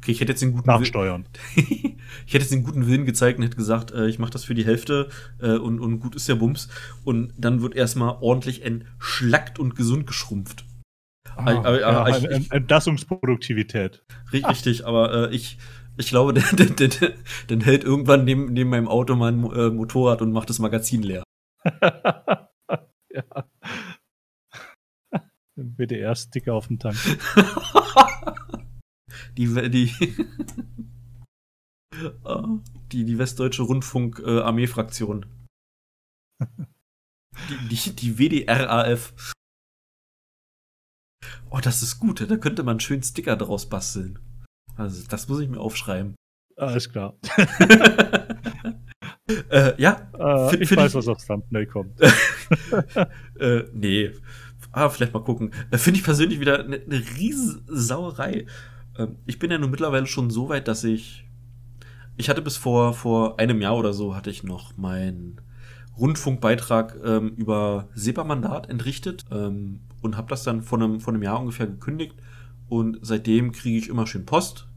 Okay, ich hätte jetzt den guten Nachsteuern. ich hätte jetzt den guten Willen gezeigt und hätte gesagt, äh, ich mache das für die Hälfte äh, und, und gut ist der Bums. Und dann wird erstmal ordentlich entschlackt und gesund geschrumpft. Ah, aber, aber, ja, aber ich, ich, Entlassungsproduktivität. Richtig, aber äh, ich, ich glaube, dann hält irgendwann neben, neben meinem Auto mein äh, Motorrad und macht das Magazin leer. ja. WDR-Sticker auf dem Tank. Die, die, die, die Westdeutsche Rundfunk-Armee-Fraktion. Äh, die, die, die WDRAF. Oh, das ist gut. Da könnte man schön Sticker draus basteln. Also, das muss ich mir aufschreiben. Alles klar. äh, ja. Äh, ich weiß, ich, was aufs Thumbnail kommt. äh, nee. Ah, vielleicht mal gucken. Äh, Finde ich persönlich wieder eine, eine Riesensauerei. Ähm, ich bin ja nun mittlerweile schon so weit, dass ich. Ich hatte bis vor, vor einem Jahr oder so, hatte ich noch meinen Rundfunkbeitrag ähm, über SEPA-Mandat entrichtet ähm, und habe das dann vor einem, vor einem Jahr ungefähr gekündigt. Und seitdem kriege ich immer schön Post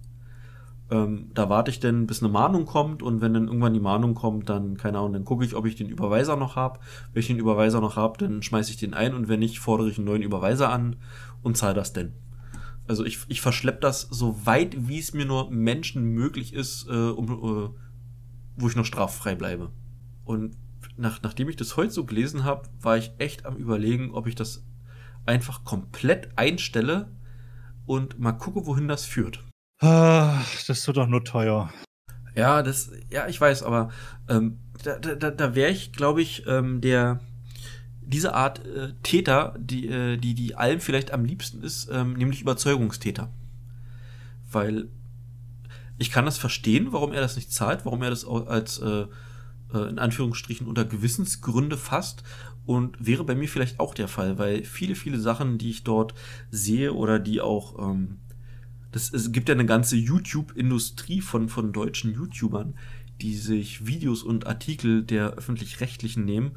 ähm, da warte ich dann, bis eine Mahnung kommt und wenn dann irgendwann die Mahnung kommt, dann, keine Ahnung, dann gucke ich, ob ich den Überweiser noch habe. Wenn ich den Überweiser noch habe, dann schmeiße ich den ein und wenn nicht, fordere ich einen neuen Überweiser an und zahle das denn. Also ich, ich verschleppe das so weit, wie es mir nur Menschen möglich ist, äh, um, äh, wo ich noch straffrei bleibe. Und nach, nachdem ich das heute so gelesen habe, war ich echt am überlegen, ob ich das einfach komplett einstelle und mal gucke, wohin das führt. Ah, das wird doch nur teuer. Ja, das, ja, ich weiß, aber ähm, da, da, da wäre ich, glaube ich, ähm, der diese Art äh, Täter, die, äh, die, die allem vielleicht am liebsten ist, ähm, nämlich Überzeugungstäter. Weil ich kann das verstehen, warum er das nicht zahlt, warum er das als äh, äh, in Anführungsstrichen unter Gewissensgründe fasst und wäre bei mir vielleicht auch der Fall, weil viele, viele Sachen, die ich dort sehe oder die auch ähm, das, es gibt ja eine ganze YouTube-Industrie von, von deutschen YouTubern, die sich Videos und Artikel der öffentlich-rechtlichen nehmen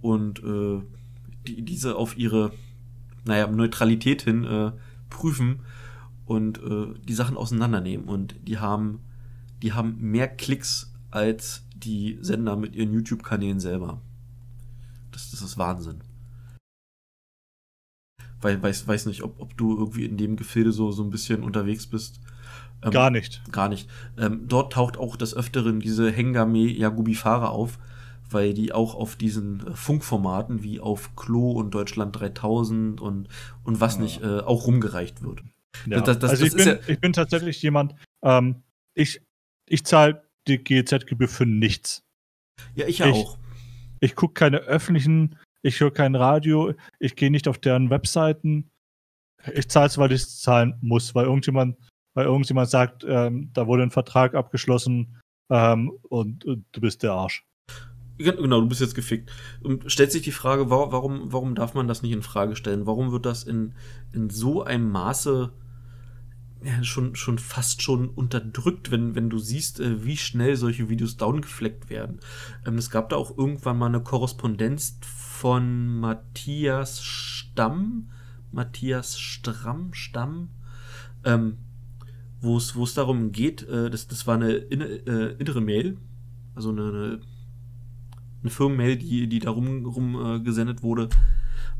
und äh, die, diese auf ihre, naja, Neutralität hin äh, prüfen und äh, die Sachen auseinandernehmen. Und die haben, die haben mehr Klicks als die Sender mit ihren YouTube-Kanälen selber. Das, das ist Wahnsinn weil weiß, weiß nicht, ob, ob du irgendwie in dem Gefilde so, so ein bisschen unterwegs bist. Ähm, gar nicht. Gar nicht. Ähm, dort taucht auch des Öfteren diese Hengame Yagubifara auf, weil die auch auf diesen äh, Funkformaten wie auf Klo und Deutschland 3000 und, und was ja. nicht äh, auch rumgereicht wird. Ja. Das, das, also ich, bin, ja ich bin tatsächlich jemand, ähm, ich, ich zahle die GEZ-Gebühr für nichts. Ja, ich ja auch. Ich gucke keine öffentlichen ich höre kein Radio, ich gehe nicht auf deren Webseiten. Ich zahle es, weil ich es zahlen muss, weil irgendjemand, weil irgendjemand sagt, ähm, da wurde ein Vertrag abgeschlossen ähm, und, und, du bist der Arsch. Genau, du bist jetzt gefickt. Und stellt sich die Frage, warum, warum darf man das nicht in Frage stellen? Warum wird das in, in so einem Maße ja, schon, schon fast schon unterdrückt, wenn, wenn du siehst, äh, wie schnell solche Videos downgefleckt werden. Ähm, es gab da auch irgendwann mal eine Korrespondenz von Matthias Stamm, Matthias Stramm, Stamm, ähm, wo es darum geht, äh, das, das war eine äh, innere Mail, also eine, eine, eine Firmenmail, die, die da rum, rum äh, gesendet wurde,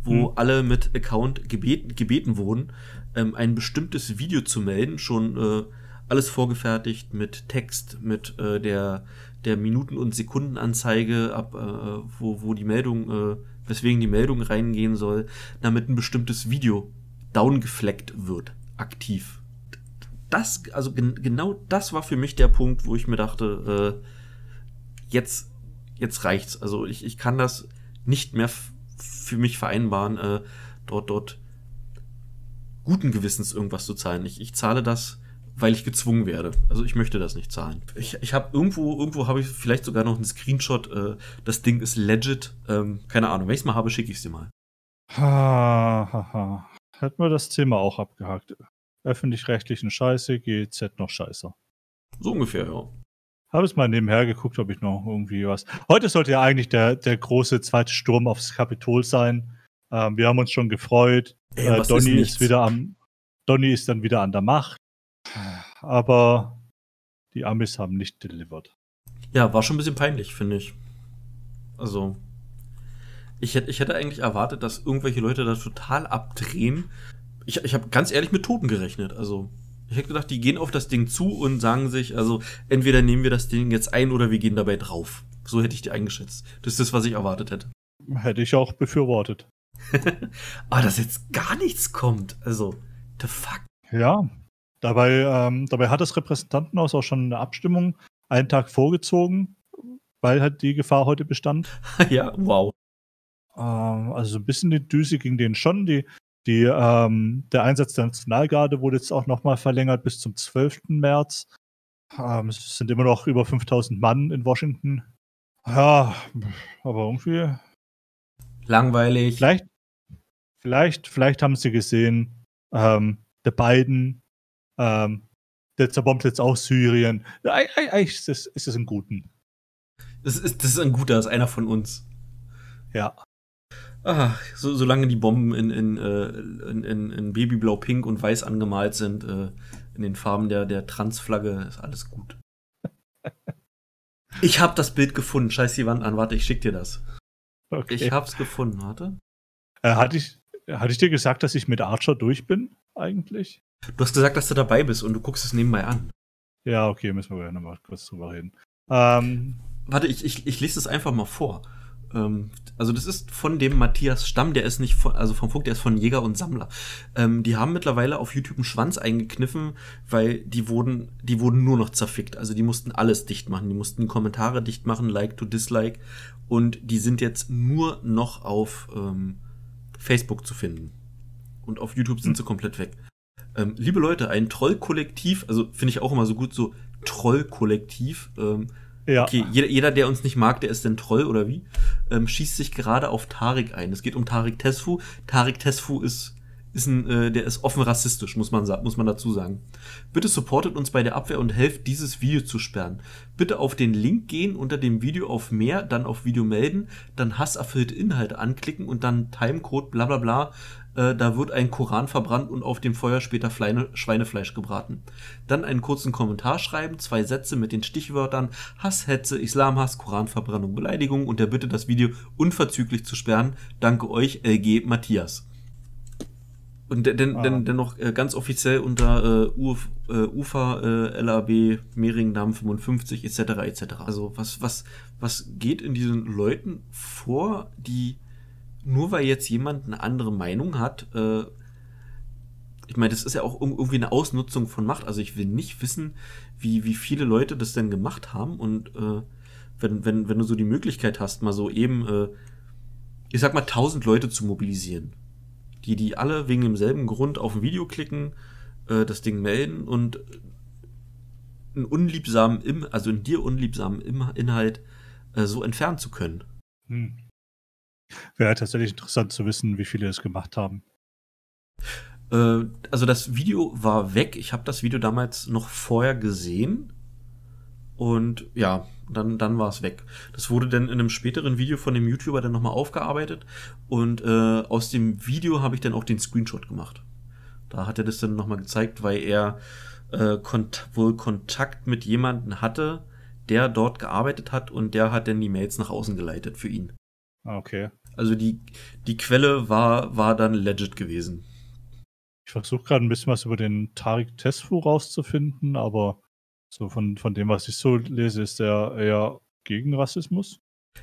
wo hm. alle mit Account gebeten, gebeten wurden, ähm, ein bestimmtes Video zu melden, schon äh, alles vorgefertigt mit Text, mit äh, der, der Minuten- und Sekundenanzeige, ab, äh, wo, wo die Meldung, äh, weswegen die Meldung reingehen soll, damit ein bestimmtes Video downgefleckt wird, aktiv. Das, also gen genau das war für mich der Punkt, wo ich mir dachte, äh, jetzt, jetzt reicht's. Also ich, ich kann das nicht mehr für mich vereinbaren, äh, dort, dort guten Gewissens irgendwas zu zahlen. Ich, ich zahle das, weil ich gezwungen werde. Also ich möchte das nicht zahlen. Ich, ich habe irgendwo, irgendwo habe ich vielleicht sogar noch einen Screenshot. Äh, das Ding ist legit. Ähm, keine Ahnung. Wenn ich es mal habe, schicke ich es dir mal. Ha, ha, ha. Hätten wir das Thema auch abgehakt. Öffentlich-rechtlichen Scheiße, GZ noch scheiße. So ungefähr, ja. Habe es mal nebenher geguckt, ob ich noch irgendwie was. Heute sollte ja eigentlich der, der große zweite Sturm aufs Kapitol sein. Ähm, wir haben uns schon gefreut. Ey, äh, Donny ist, ist wieder am. Donny ist dann wieder an der Macht. Aber die Amis haben nicht delivered. Ja, war schon ein bisschen peinlich, finde ich. Also, ich hätte, ich hätte eigentlich erwartet, dass irgendwelche Leute da total abdrehen. Ich, ich habe ganz ehrlich mit Toten gerechnet. Also, ich hätte gedacht, die gehen auf das Ding zu und sagen sich, also, entweder nehmen wir das Ding jetzt ein oder wir gehen dabei drauf. So hätte ich die eingeschätzt. Das ist das, was ich erwartet hätte. Hätte ich auch befürwortet. Aber dass jetzt gar nichts kommt. Also, the fuck. Ja. Dabei, ähm, dabei hat das Repräsentantenhaus auch schon eine Abstimmung einen Tag vorgezogen, weil halt die Gefahr heute bestand. ja, wow. Ähm, also so ein bisschen die Düse ging denen schon. Die, die, ähm, der Einsatz der Nationalgarde wurde jetzt auch nochmal verlängert bis zum 12. März. Ähm, es sind immer noch über 5000 Mann in Washington. Ja, aber irgendwie Langweilig. Vielleicht, vielleicht, vielleicht haben sie gesehen, ähm, der Biden, ähm, der zerbombt jetzt auch Syrien. Eigentlich ist es, ist ein Guten. Das ist, das ist ein Guter, das ist einer von uns. Ja. Ah, so, solange die Bomben in, in, äh, in, in, in Babyblau, Pink und Weiß angemalt sind, äh, in den Farben der, der Transflagge, ist alles gut. ich hab das Bild gefunden. Scheiß die Wand an. Warte, ich schick dir das. Okay. Ich hab's gefunden, warte. Äh, hatte, ich, hatte ich dir gesagt, dass ich mit Archer durch bin, eigentlich? Du hast gesagt, dass du dabei bist und du guckst es nebenbei an. Ja, okay, müssen wir ja nochmal kurz drüber reden. Ähm, warte, ich, ich, ich lese es einfach mal vor. Ähm, also das ist von dem Matthias Stamm, der ist nicht von, also vom Funk, der ist von Jäger und Sammler. Ähm, die haben mittlerweile auf YouTube einen Schwanz eingekniffen, weil die wurden, die wurden nur noch zerfickt. Also die mussten alles dicht machen. Die mussten Kommentare dicht machen, Like to Dislike. Und die sind jetzt nur noch auf ähm, Facebook zu finden. Und auf YouTube sind hm. sie komplett weg. Ähm, liebe Leute, ein Trollkollektiv, also finde ich auch immer so gut, so Trollkollektiv, ähm, ja. Okay, jeder, jeder, der uns nicht mag, der ist ein Troll oder wie? Ähm, schießt sich gerade auf Tarik ein. Es geht um Tarik Tesfu. Tarik Tesfu ist, ist ein, äh, der ist offen rassistisch, muss man, muss man dazu sagen. Bitte supportet uns bei der Abwehr und helft, dieses Video zu sperren. Bitte auf den Link gehen, unter dem Video auf mehr, dann auf Video melden, dann hasserfüllte Inhalte anklicken und dann Timecode bla bla bla äh, da wird ein Koran verbrannt und auf dem Feuer später Fleine, Schweinefleisch gebraten. Dann einen kurzen Kommentar schreiben, zwei Sätze mit den Stichwörtern Hass, Hetze, Islamhass, Koranverbrennung, Beleidigung und der Bitte, das Video unverzüglich zu sperren. Danke euch, LG Matthias. Und denn, ah. denn, dennoch äh, ganz offiziell unter äh, Uf, äh, UFA, äh, LAB, Mehringdamm 55 etc. etc. Also was, was, was geht in diesen Leuten vor, die nur weil jetzt jemand eine andere Meinung hat, äh, ich meine, das ist ja auch irgendwie eine Ausnutzung von Macht. Also ich will nicht wissen, wie, wie viele Leute das denn gemacht haben. Und äh, wenn, wenn, wenn du so die Möglichkeit hast, mal so eben, äh, ich sag mal, tausend Leute zu mobilisieren, die, die alle wegen demselben Grund auf ein Video klicken, äh, das Ding melden und einen unliebsamen, also in dir unliebsamen Inhalt äh, so entfernen zu können. Hm. Wäre tatsächlich interessant zu wissen, wie viele es gemacht haben. Äh, also das Video war weg. Ich habe das Video damals noch vorher gesehen. Und ja, dann, dann war es weg. Das wurde dann in einem späteren Video von dem YouTuber dann nochmal aufgearbeitet. Und äh, aus dem Video habe ich dann auch den Screenshot gemacht. Da hat er das dann nochmal gezeigt, weil er äh, kont wohl Kontakt mit jemandem hatte, der dort gearbeitet hat und der hat dann die Mails nach außen geleitet für ihn. Ah, okay. Also die, die Quelle war, war dann legit gewesen. Ich versuche gerade ein bisschen was über den Tarik Tesfu rauszufinden, aber so von, von dem, was ich so lese, ist er eher gegen Rassismus.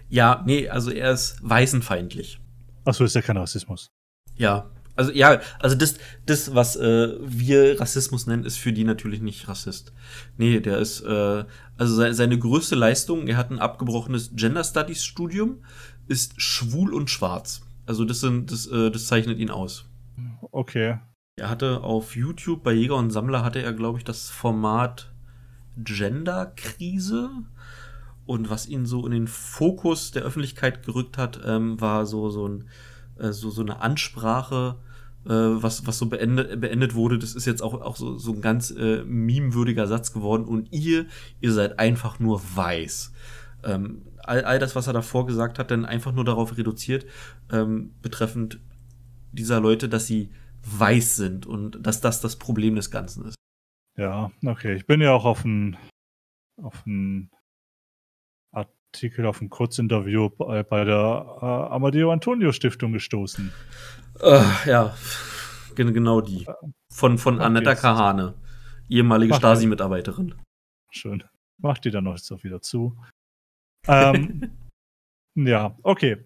Ja, nee, also er ist weißenfeindlich. Achso, ist ja kein Rassismus. Ja, also ja, also das, das was äh, wir Rassismus nennen, ist für die natürlich nicht Rassist. Nee, der ist, äh, also seine, seine größte Leistung, er hat ein abgebrochenes Gender Studies Studium, ist schwul und schwarz. Also das sind, das, äh, das zeichnet ihn aus. Okay. Er hatte auf YouTube bei Jäger und Sammler hatte er, glaube ich, das Format Genderkrise. Und was ihn so in den Fokus der Öffentlichkeit gerückt hat, ähm, war so, so, ein, äh, so, so eine Ansprache, äh, was, was so beendet, beendet wurde. Das ist jetzt auch, auch so, so ein ganz äh, memewürdiger Satz geworden. Und ihr, ihr seid einfach nur weiß. Ähm, all, all das, was er davor gesagt hat, dann einfach nur darauf reduziert, ähm, betreffend dieser Leute, dass sie weiß sind und dass das das Problem des Ganzen ist. Ja, okay. Ich bin ja auch auf ein, auf ein Artikel, auf ein Kurzinterview bei, bei der äh, Amadeo Antonio Stiftung gestoßen. Äh, ja, genau die. Von, von Annetta Kahane, ehemalige Stasi-Mitarbeiterin. Schön. Mach die dann noch jetzt auch wieder zu. Ähm, ja, okay.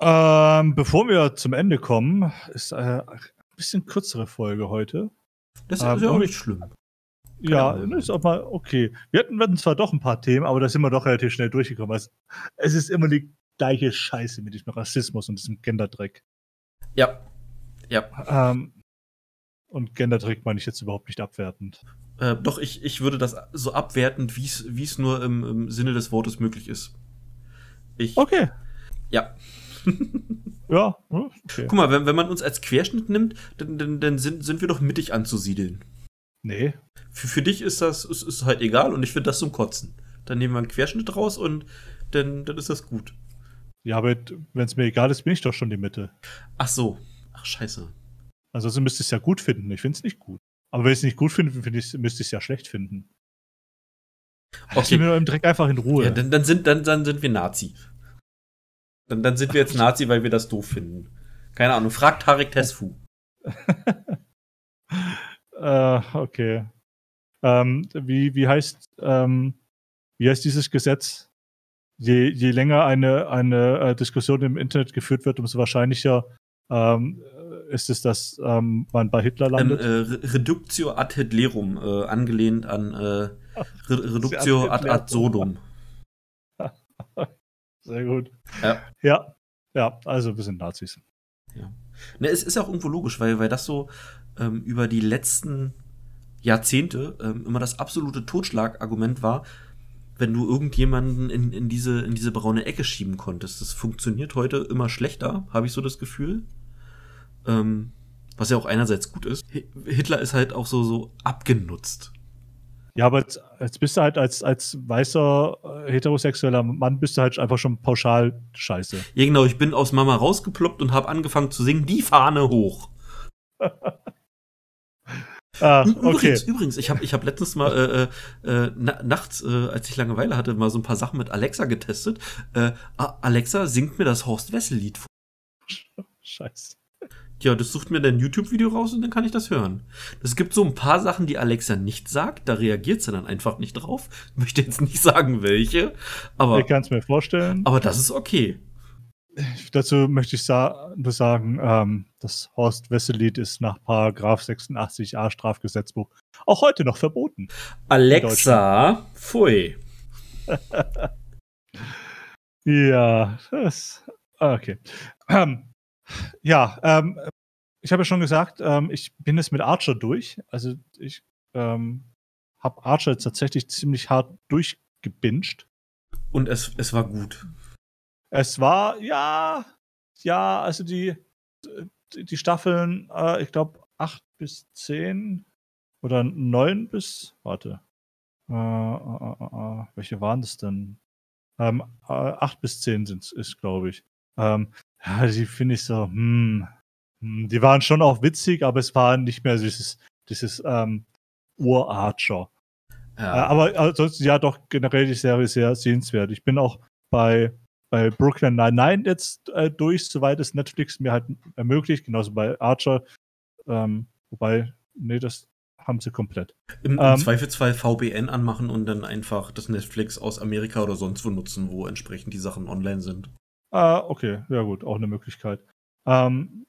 Ähm, bevor wir zum Ende kommen, ist äh, ein bisschen kürzere Folge heute. Das Ähm, ist ja auch nicht schlimm. Ja, Ahnung. ist auch mal okay. Wir hatten, wir hatten zwar doch ein paar Themen, aber da sind wir doch relativ schnell durchgekommen. Es, es ist immer die gleiche Scheiße mit diesem Rassismus und diesem Genderdreck. Ja. Ja. Ähm, und Genderdreck meine ich jetzt überhaupt nicht abwertend. Äh, doch, ich, ich würde das so abwertend, wie es wie es nur im, im Sinne des Wortes möglich ist. Ich, Okay. ja. Ja, hm, okay. Guck mal, wenn, wenn man uns als Querschnitt nimmt, dann, dann, dann sind, sind wir doch mittig anzusiedeln. Nee. Für, für dich ist das ist, ist halt egal und ich finde das zum Kotzen. Dann nehmen wir einen Querschnitt raus und dann, dann ist das gut. Ja, aber wenn es mir egal ist, bin ich doch schon die Mitte. Ach so. Ach, scheiße. Ansonsten müsste ich es ja gut finden. Ich finde es nicht gut. Aber wenn ich es nicht gut finde, ich, müsste ich es ja schlecht finden. Lass Okay. mich nur im Dreck einfach in Ruhe. Ja, dann, dann, sind, dann, dann sind wir Nazi. Dann, dann sind wir jetzt Nazi, weil wir das doof finden. Keine Ahnung. Frag Tarek Tesfu. Äh, okay. Ähm, wie, wie heißt, ähm, wie heißt dieses Gesetz? Je, je länger eine, eine äh, Diskussion im Internet geführt wird, umso wahrscheinlicher ähm, äh, ist es, dass ähm, man bei Hitler Ähm, landet. äh, Re- Reductio ad Hitlerum, äh, angelehnt an äh, Re Reductio ad ad, Sodom. Sehr gut. Ja. Ja, ja, also wir sind Nazis. Ne, es ist auch irgendwo logisch, weil, weil das so ähm, über die letzten Jahrzehnte ähm, immer das absolute Totschlagargument war, wenn du irgendjemanden in, in, diese, in diese braune Ecke schieben konntest. Das funktioniert heute immer schlechter, habe ich so das Gefühl. Ähm, was ja auch einerseits gut ist. Hi- Hitler ist halt auch so, so abgenutzt. Ja, aber jetzt, jetzt bist du halt als, als weißer äh, heterosexueller Mann bist du halt einfach schon pauschal scheiße. Ja, genau, ich bin aus Mama rausgeploppt und habe angefangen zu singen, die Fahne hoch. Ah, okay. Übrigens, übrigens, ich habe ich hab letztens mal äh, äh, äh, na, nachts, äh, als ich Langeweile hatte, mal so ein paar Sachen mit Alexa getestet. Äh, Alexa singt mir das Horst Wessel-Lied vor. Scheiße. Ja, das sucht mir dann ein YouTube-Video raus und dann kann ich das hören. Es gibt so ein paar Sachen, die Alexa nicht sagt, da reagiert sie dann einfach nicht drauf. Ich möchte jetzt nicht sagen, welche, aber, Ich kann es mir vorstellen. aber das ist okay. Dazu möchte ich sa nur sagen, ähm, das Horst Wessel-Lied ist nach Paragraph 86a Strafgesetzbuch auch heute noch verboten. Alexa, pfui. Ja, das. Okay. Ähm, ja, ähm, ich habe ja schon gesagt, ähm, ich bin jetzt mit Archer durch. Also ich ähm, habe Archer jetzt tatsächlich ziemlich hart durchgebinged. Und es, es war gut. Es war, ja, ja, also die, die, die Staffeln, äh, ich glaube, 8 bis 10 oder 9 bis, warte, äh, äh, äh, äh, welche waren das denn? Ähm, äh, 8 bis 10 sind ist, glaube ich. Ähm, ja, die finde ich so, hm, hm, die waren schon auch witzig, aber es war nicht mehr dieses, dieses ähm, Ur-Archer. Ja. Äh, aber ansonsten ja doch generell die Serie sehr sehenswert. Ich bin auch bei bei Brooklyn Nine-Nine jetzt äh, durch, soweit es Netflix mir halt ermöglicht, genauso bei Archer. Ähm, wobei, nee, das haben sie komplett. Im, im ähm, Zweifelsfall VPN anmachen und dann einfach das Netflix aus Amerika oder sonst wo nutzen, wo entsprechend die Sachen online sind. Ah, okay, ja gut, auch eine Möglichkeit. Ähm,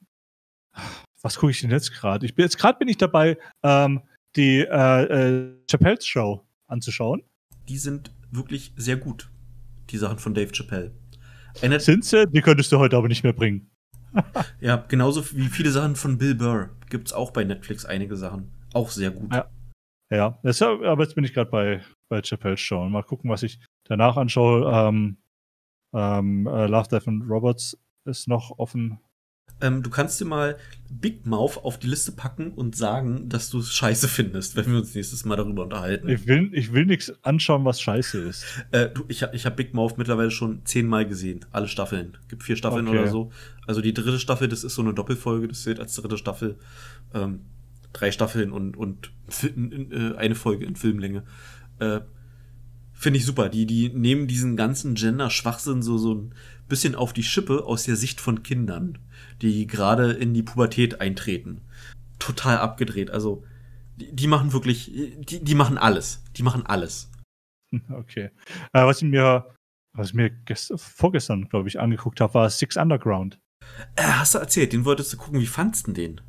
was gucke ich denn jetzt gerade? Ich bin jetzt gerade bin ich dabei, ähm, die äh, äh, Chappelle's Show anzuschauen. Die sind wirklich sehr gut, die Sachen von Dave Chappelle. Sind sie? Die könntest du heute aber nicht mehr bringen. ja, genauso wie viele Sachen von Bill Burr gibt es auch bei Netflix einige Sachen. Auch sehr gut. Ja, ja. Das, aber jetzt bin ich gerade bei, bei Chappelle's Show. Mal gucken, was ich danach anschaue. Ähm, ähm, äh, Love, Death and Robots ist noch offen. Ähm, du kannst dir mal Big Mouth auf die Liste packen und sagen, dass du es scheiße findest, wenn wir uns nächstes Mal darüber unterhalten. Ich will, ich will nichts anschauen, was scheiße ist. Äh, du, ich ich habe Big Mouth mittlerweile schon zehnmal gesehen. Alle Staffeln. Gibt vier Staffeln okay. oder so. Also die dritte Staffel, das ist so eine Doppelfolge, das zählt als dritte Staffel. Ähm, drei Staffeln und, und äh, eine Folge in Filmlänge. Äh, Finde ich super. Die, die nehmen diesen ganzen Gender-Schwachsinn so, so ein bisschen auf die Schippe aus der Sicht von Kindern, die gerade in die Pubertät eintreten. Total abgedreht. Also, die, die machen wirklich, die, die machen alles. Die machen alles. Okay. Äh, was ich mir, was ich mir gestern, vorgestern, glaube ich, angeguckt habe, war Six Underground. Äh, hast du erzählt, den wolltest du gucken. Wie fandst du den?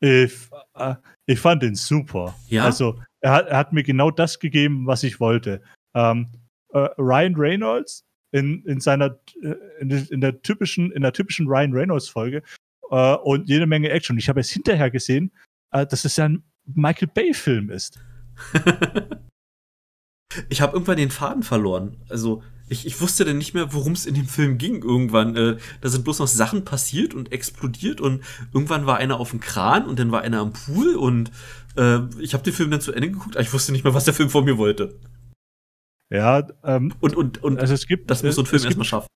Ich, äh, ich fand den super. Ja. Also, er hat, er hat mir genau das gegeben, was ich wollte. Ähm, äh, Ryan Reynolds in, in seiner äh, in, in, der typischen in der typischen Ryan Reynolds Folge äh, und jede Menge Action. Ich habe es hinterher gesehen, äh, dass es ja ein Michael Bay Film ist. ich habe irgendwann den Faden verloren. Also ich, ich wusste dann nicht mehr, worum es in dem Film ging irgendwann. Äh, da sind bloß noch Sachen passiert und explodiert und irgendwann war einer auf dem Kran und dann war einer am Pool und äh, ich habe den Film dann zu Ende geguckt, aber ich wusste nicht mehr, was der Film von mir wollte. Ja, ähm, und, und, und also es gibt, das muss so ein Film erstmal schaffen.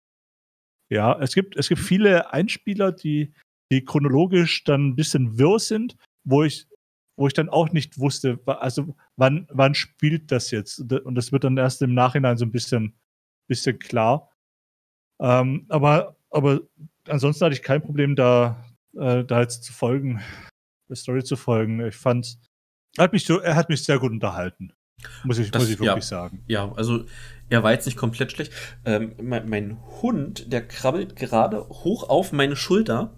Ja, es gibt, es gibt viele Einspieler, die, die chronologisch dann ein bisschen wirr sind, wo ich, wo ich dann auch nicht wusste, also wann, wann spielt das jetzt? Und das wird dann erst im Nachhinein so ein bisschen, bisschen klar. Ähm, aber, aber ansonsten hatte ich kein Problem, da, äh, da jetzt zu folgen, der Story zu folgen. Ich fand, er hat mich so, er hat mich sehr gut unterhalten. Muss ich, das, muss ich wirklich ja, sagen. Ja, also er war jetzt nicht komplett schlecht. Ähm, mein, mein, Hund, der krabbelt gerade hoch auf meine Schulter,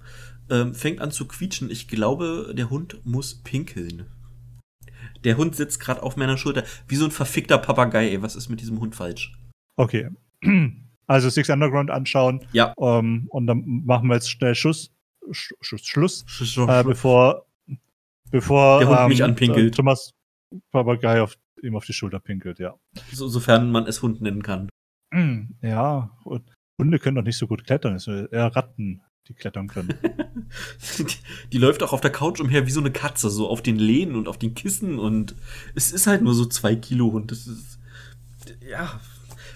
ähm, fängt an zu quietschen. Ich glaube, der Hund muss pinkeln. Der Hund sitzt gerade auf meiner Schulter, wie so ein verfickter Papagei. Ey, was ist mit diesem Hund falsch? Okay. Also Six Underground anschauen. Ja. Ähm, und dann machen wir jetzt schnell Schuss, Sch Schuss Schluss, Schuss, äh, bevor, bevor der Hund mich ähm, anpinkelt. Thomas Papagei auf ihm auf die Schulter pinkelt, ja. So, sofern man es Hund nennen kann. Mm, ja, und Hunde können doch nicht so gut klettern, es sind eher Ratten, die klettern können. die, die, läuft auch auf der Couch umher wie so eine Katze, so auf den Lehnen und auf den Kissen und es ist halt nur so zwei Kilo Hund. Das ist, ja,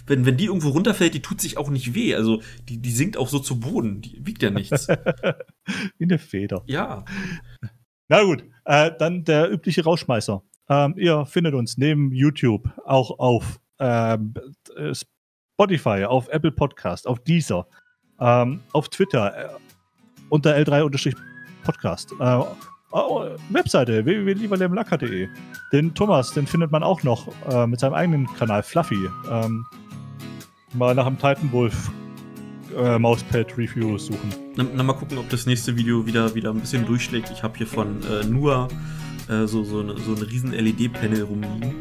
wenn, wenn die irgendwo runterfällt, die tut sich auch nicht weh. Also die, die sinkt auch so zu Boden, die wiegt ja nichts. wie eine Feder. Ja. Na gut, äh, dann der übliche Rauschmeißer. Ähm, ihr findet uns neben YouTube auch auf ähm, Spotify, auf Apple Podcast, auf Deezer, ähm, auf Twitter äh, unter L3-Podcast. Äh, Webseite www.lieberlemlacker.de. Den Thomas, den findet man auch noch äh, mit seinem eigenen Kanal Fluffy. Ähm, mal nach dem Titanwolf äh, Mauspad Review suchen. Na, na, mal gucken, ob das nächste Video wieder, wieder ein bisschen durchschlägt. Ich habe hier von äh, Nua äh, so, so, eine, so ein riesen LED-Panel rumliegen.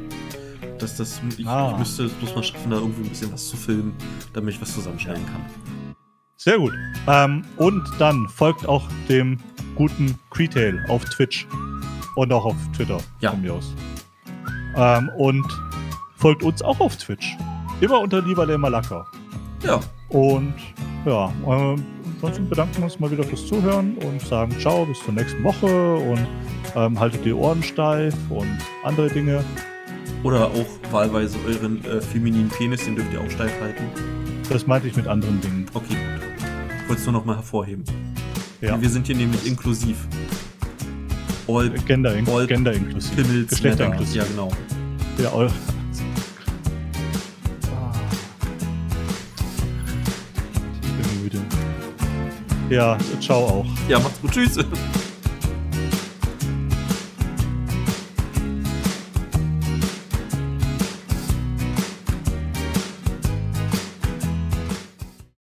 Dass das, ich, ah. ich müsste es bloß mal schaffen, da irgendwie ein bisschen was zu filmen, damit ich was zusammenschneiden kann. Sehr gut. Ähm, und dann folgt auch dem guten Creetail auf Twitch und auch auf Twitter ja. von mir aus. Ähm, und folgt uns auch auf Twitch. Immer unter Lieber der Malaka. Ja. Und ja, äh, ansonsten bedanken wir uns mal wieder fürs Zuhören und sagen ciao, bis zur nächsten Woche und ähm, haltet die Ohren steif und andere Dinge. Oder auch wahlweise euren äh, femininen Penis, den dürft ihr auch steif halten. Das meinte ich mit anderen Dingen. Okay, gut. Ich wollte es nur noch mal hervorheben. Ja. Wir sind hier nämlich inklusiv. All, Gender, all Gender inklusiv. Pimmels, Geschlechter inklusiv. Ja, genau. Ja, all, Ja, ciao auch. Ja, macht's gut. Tschüss.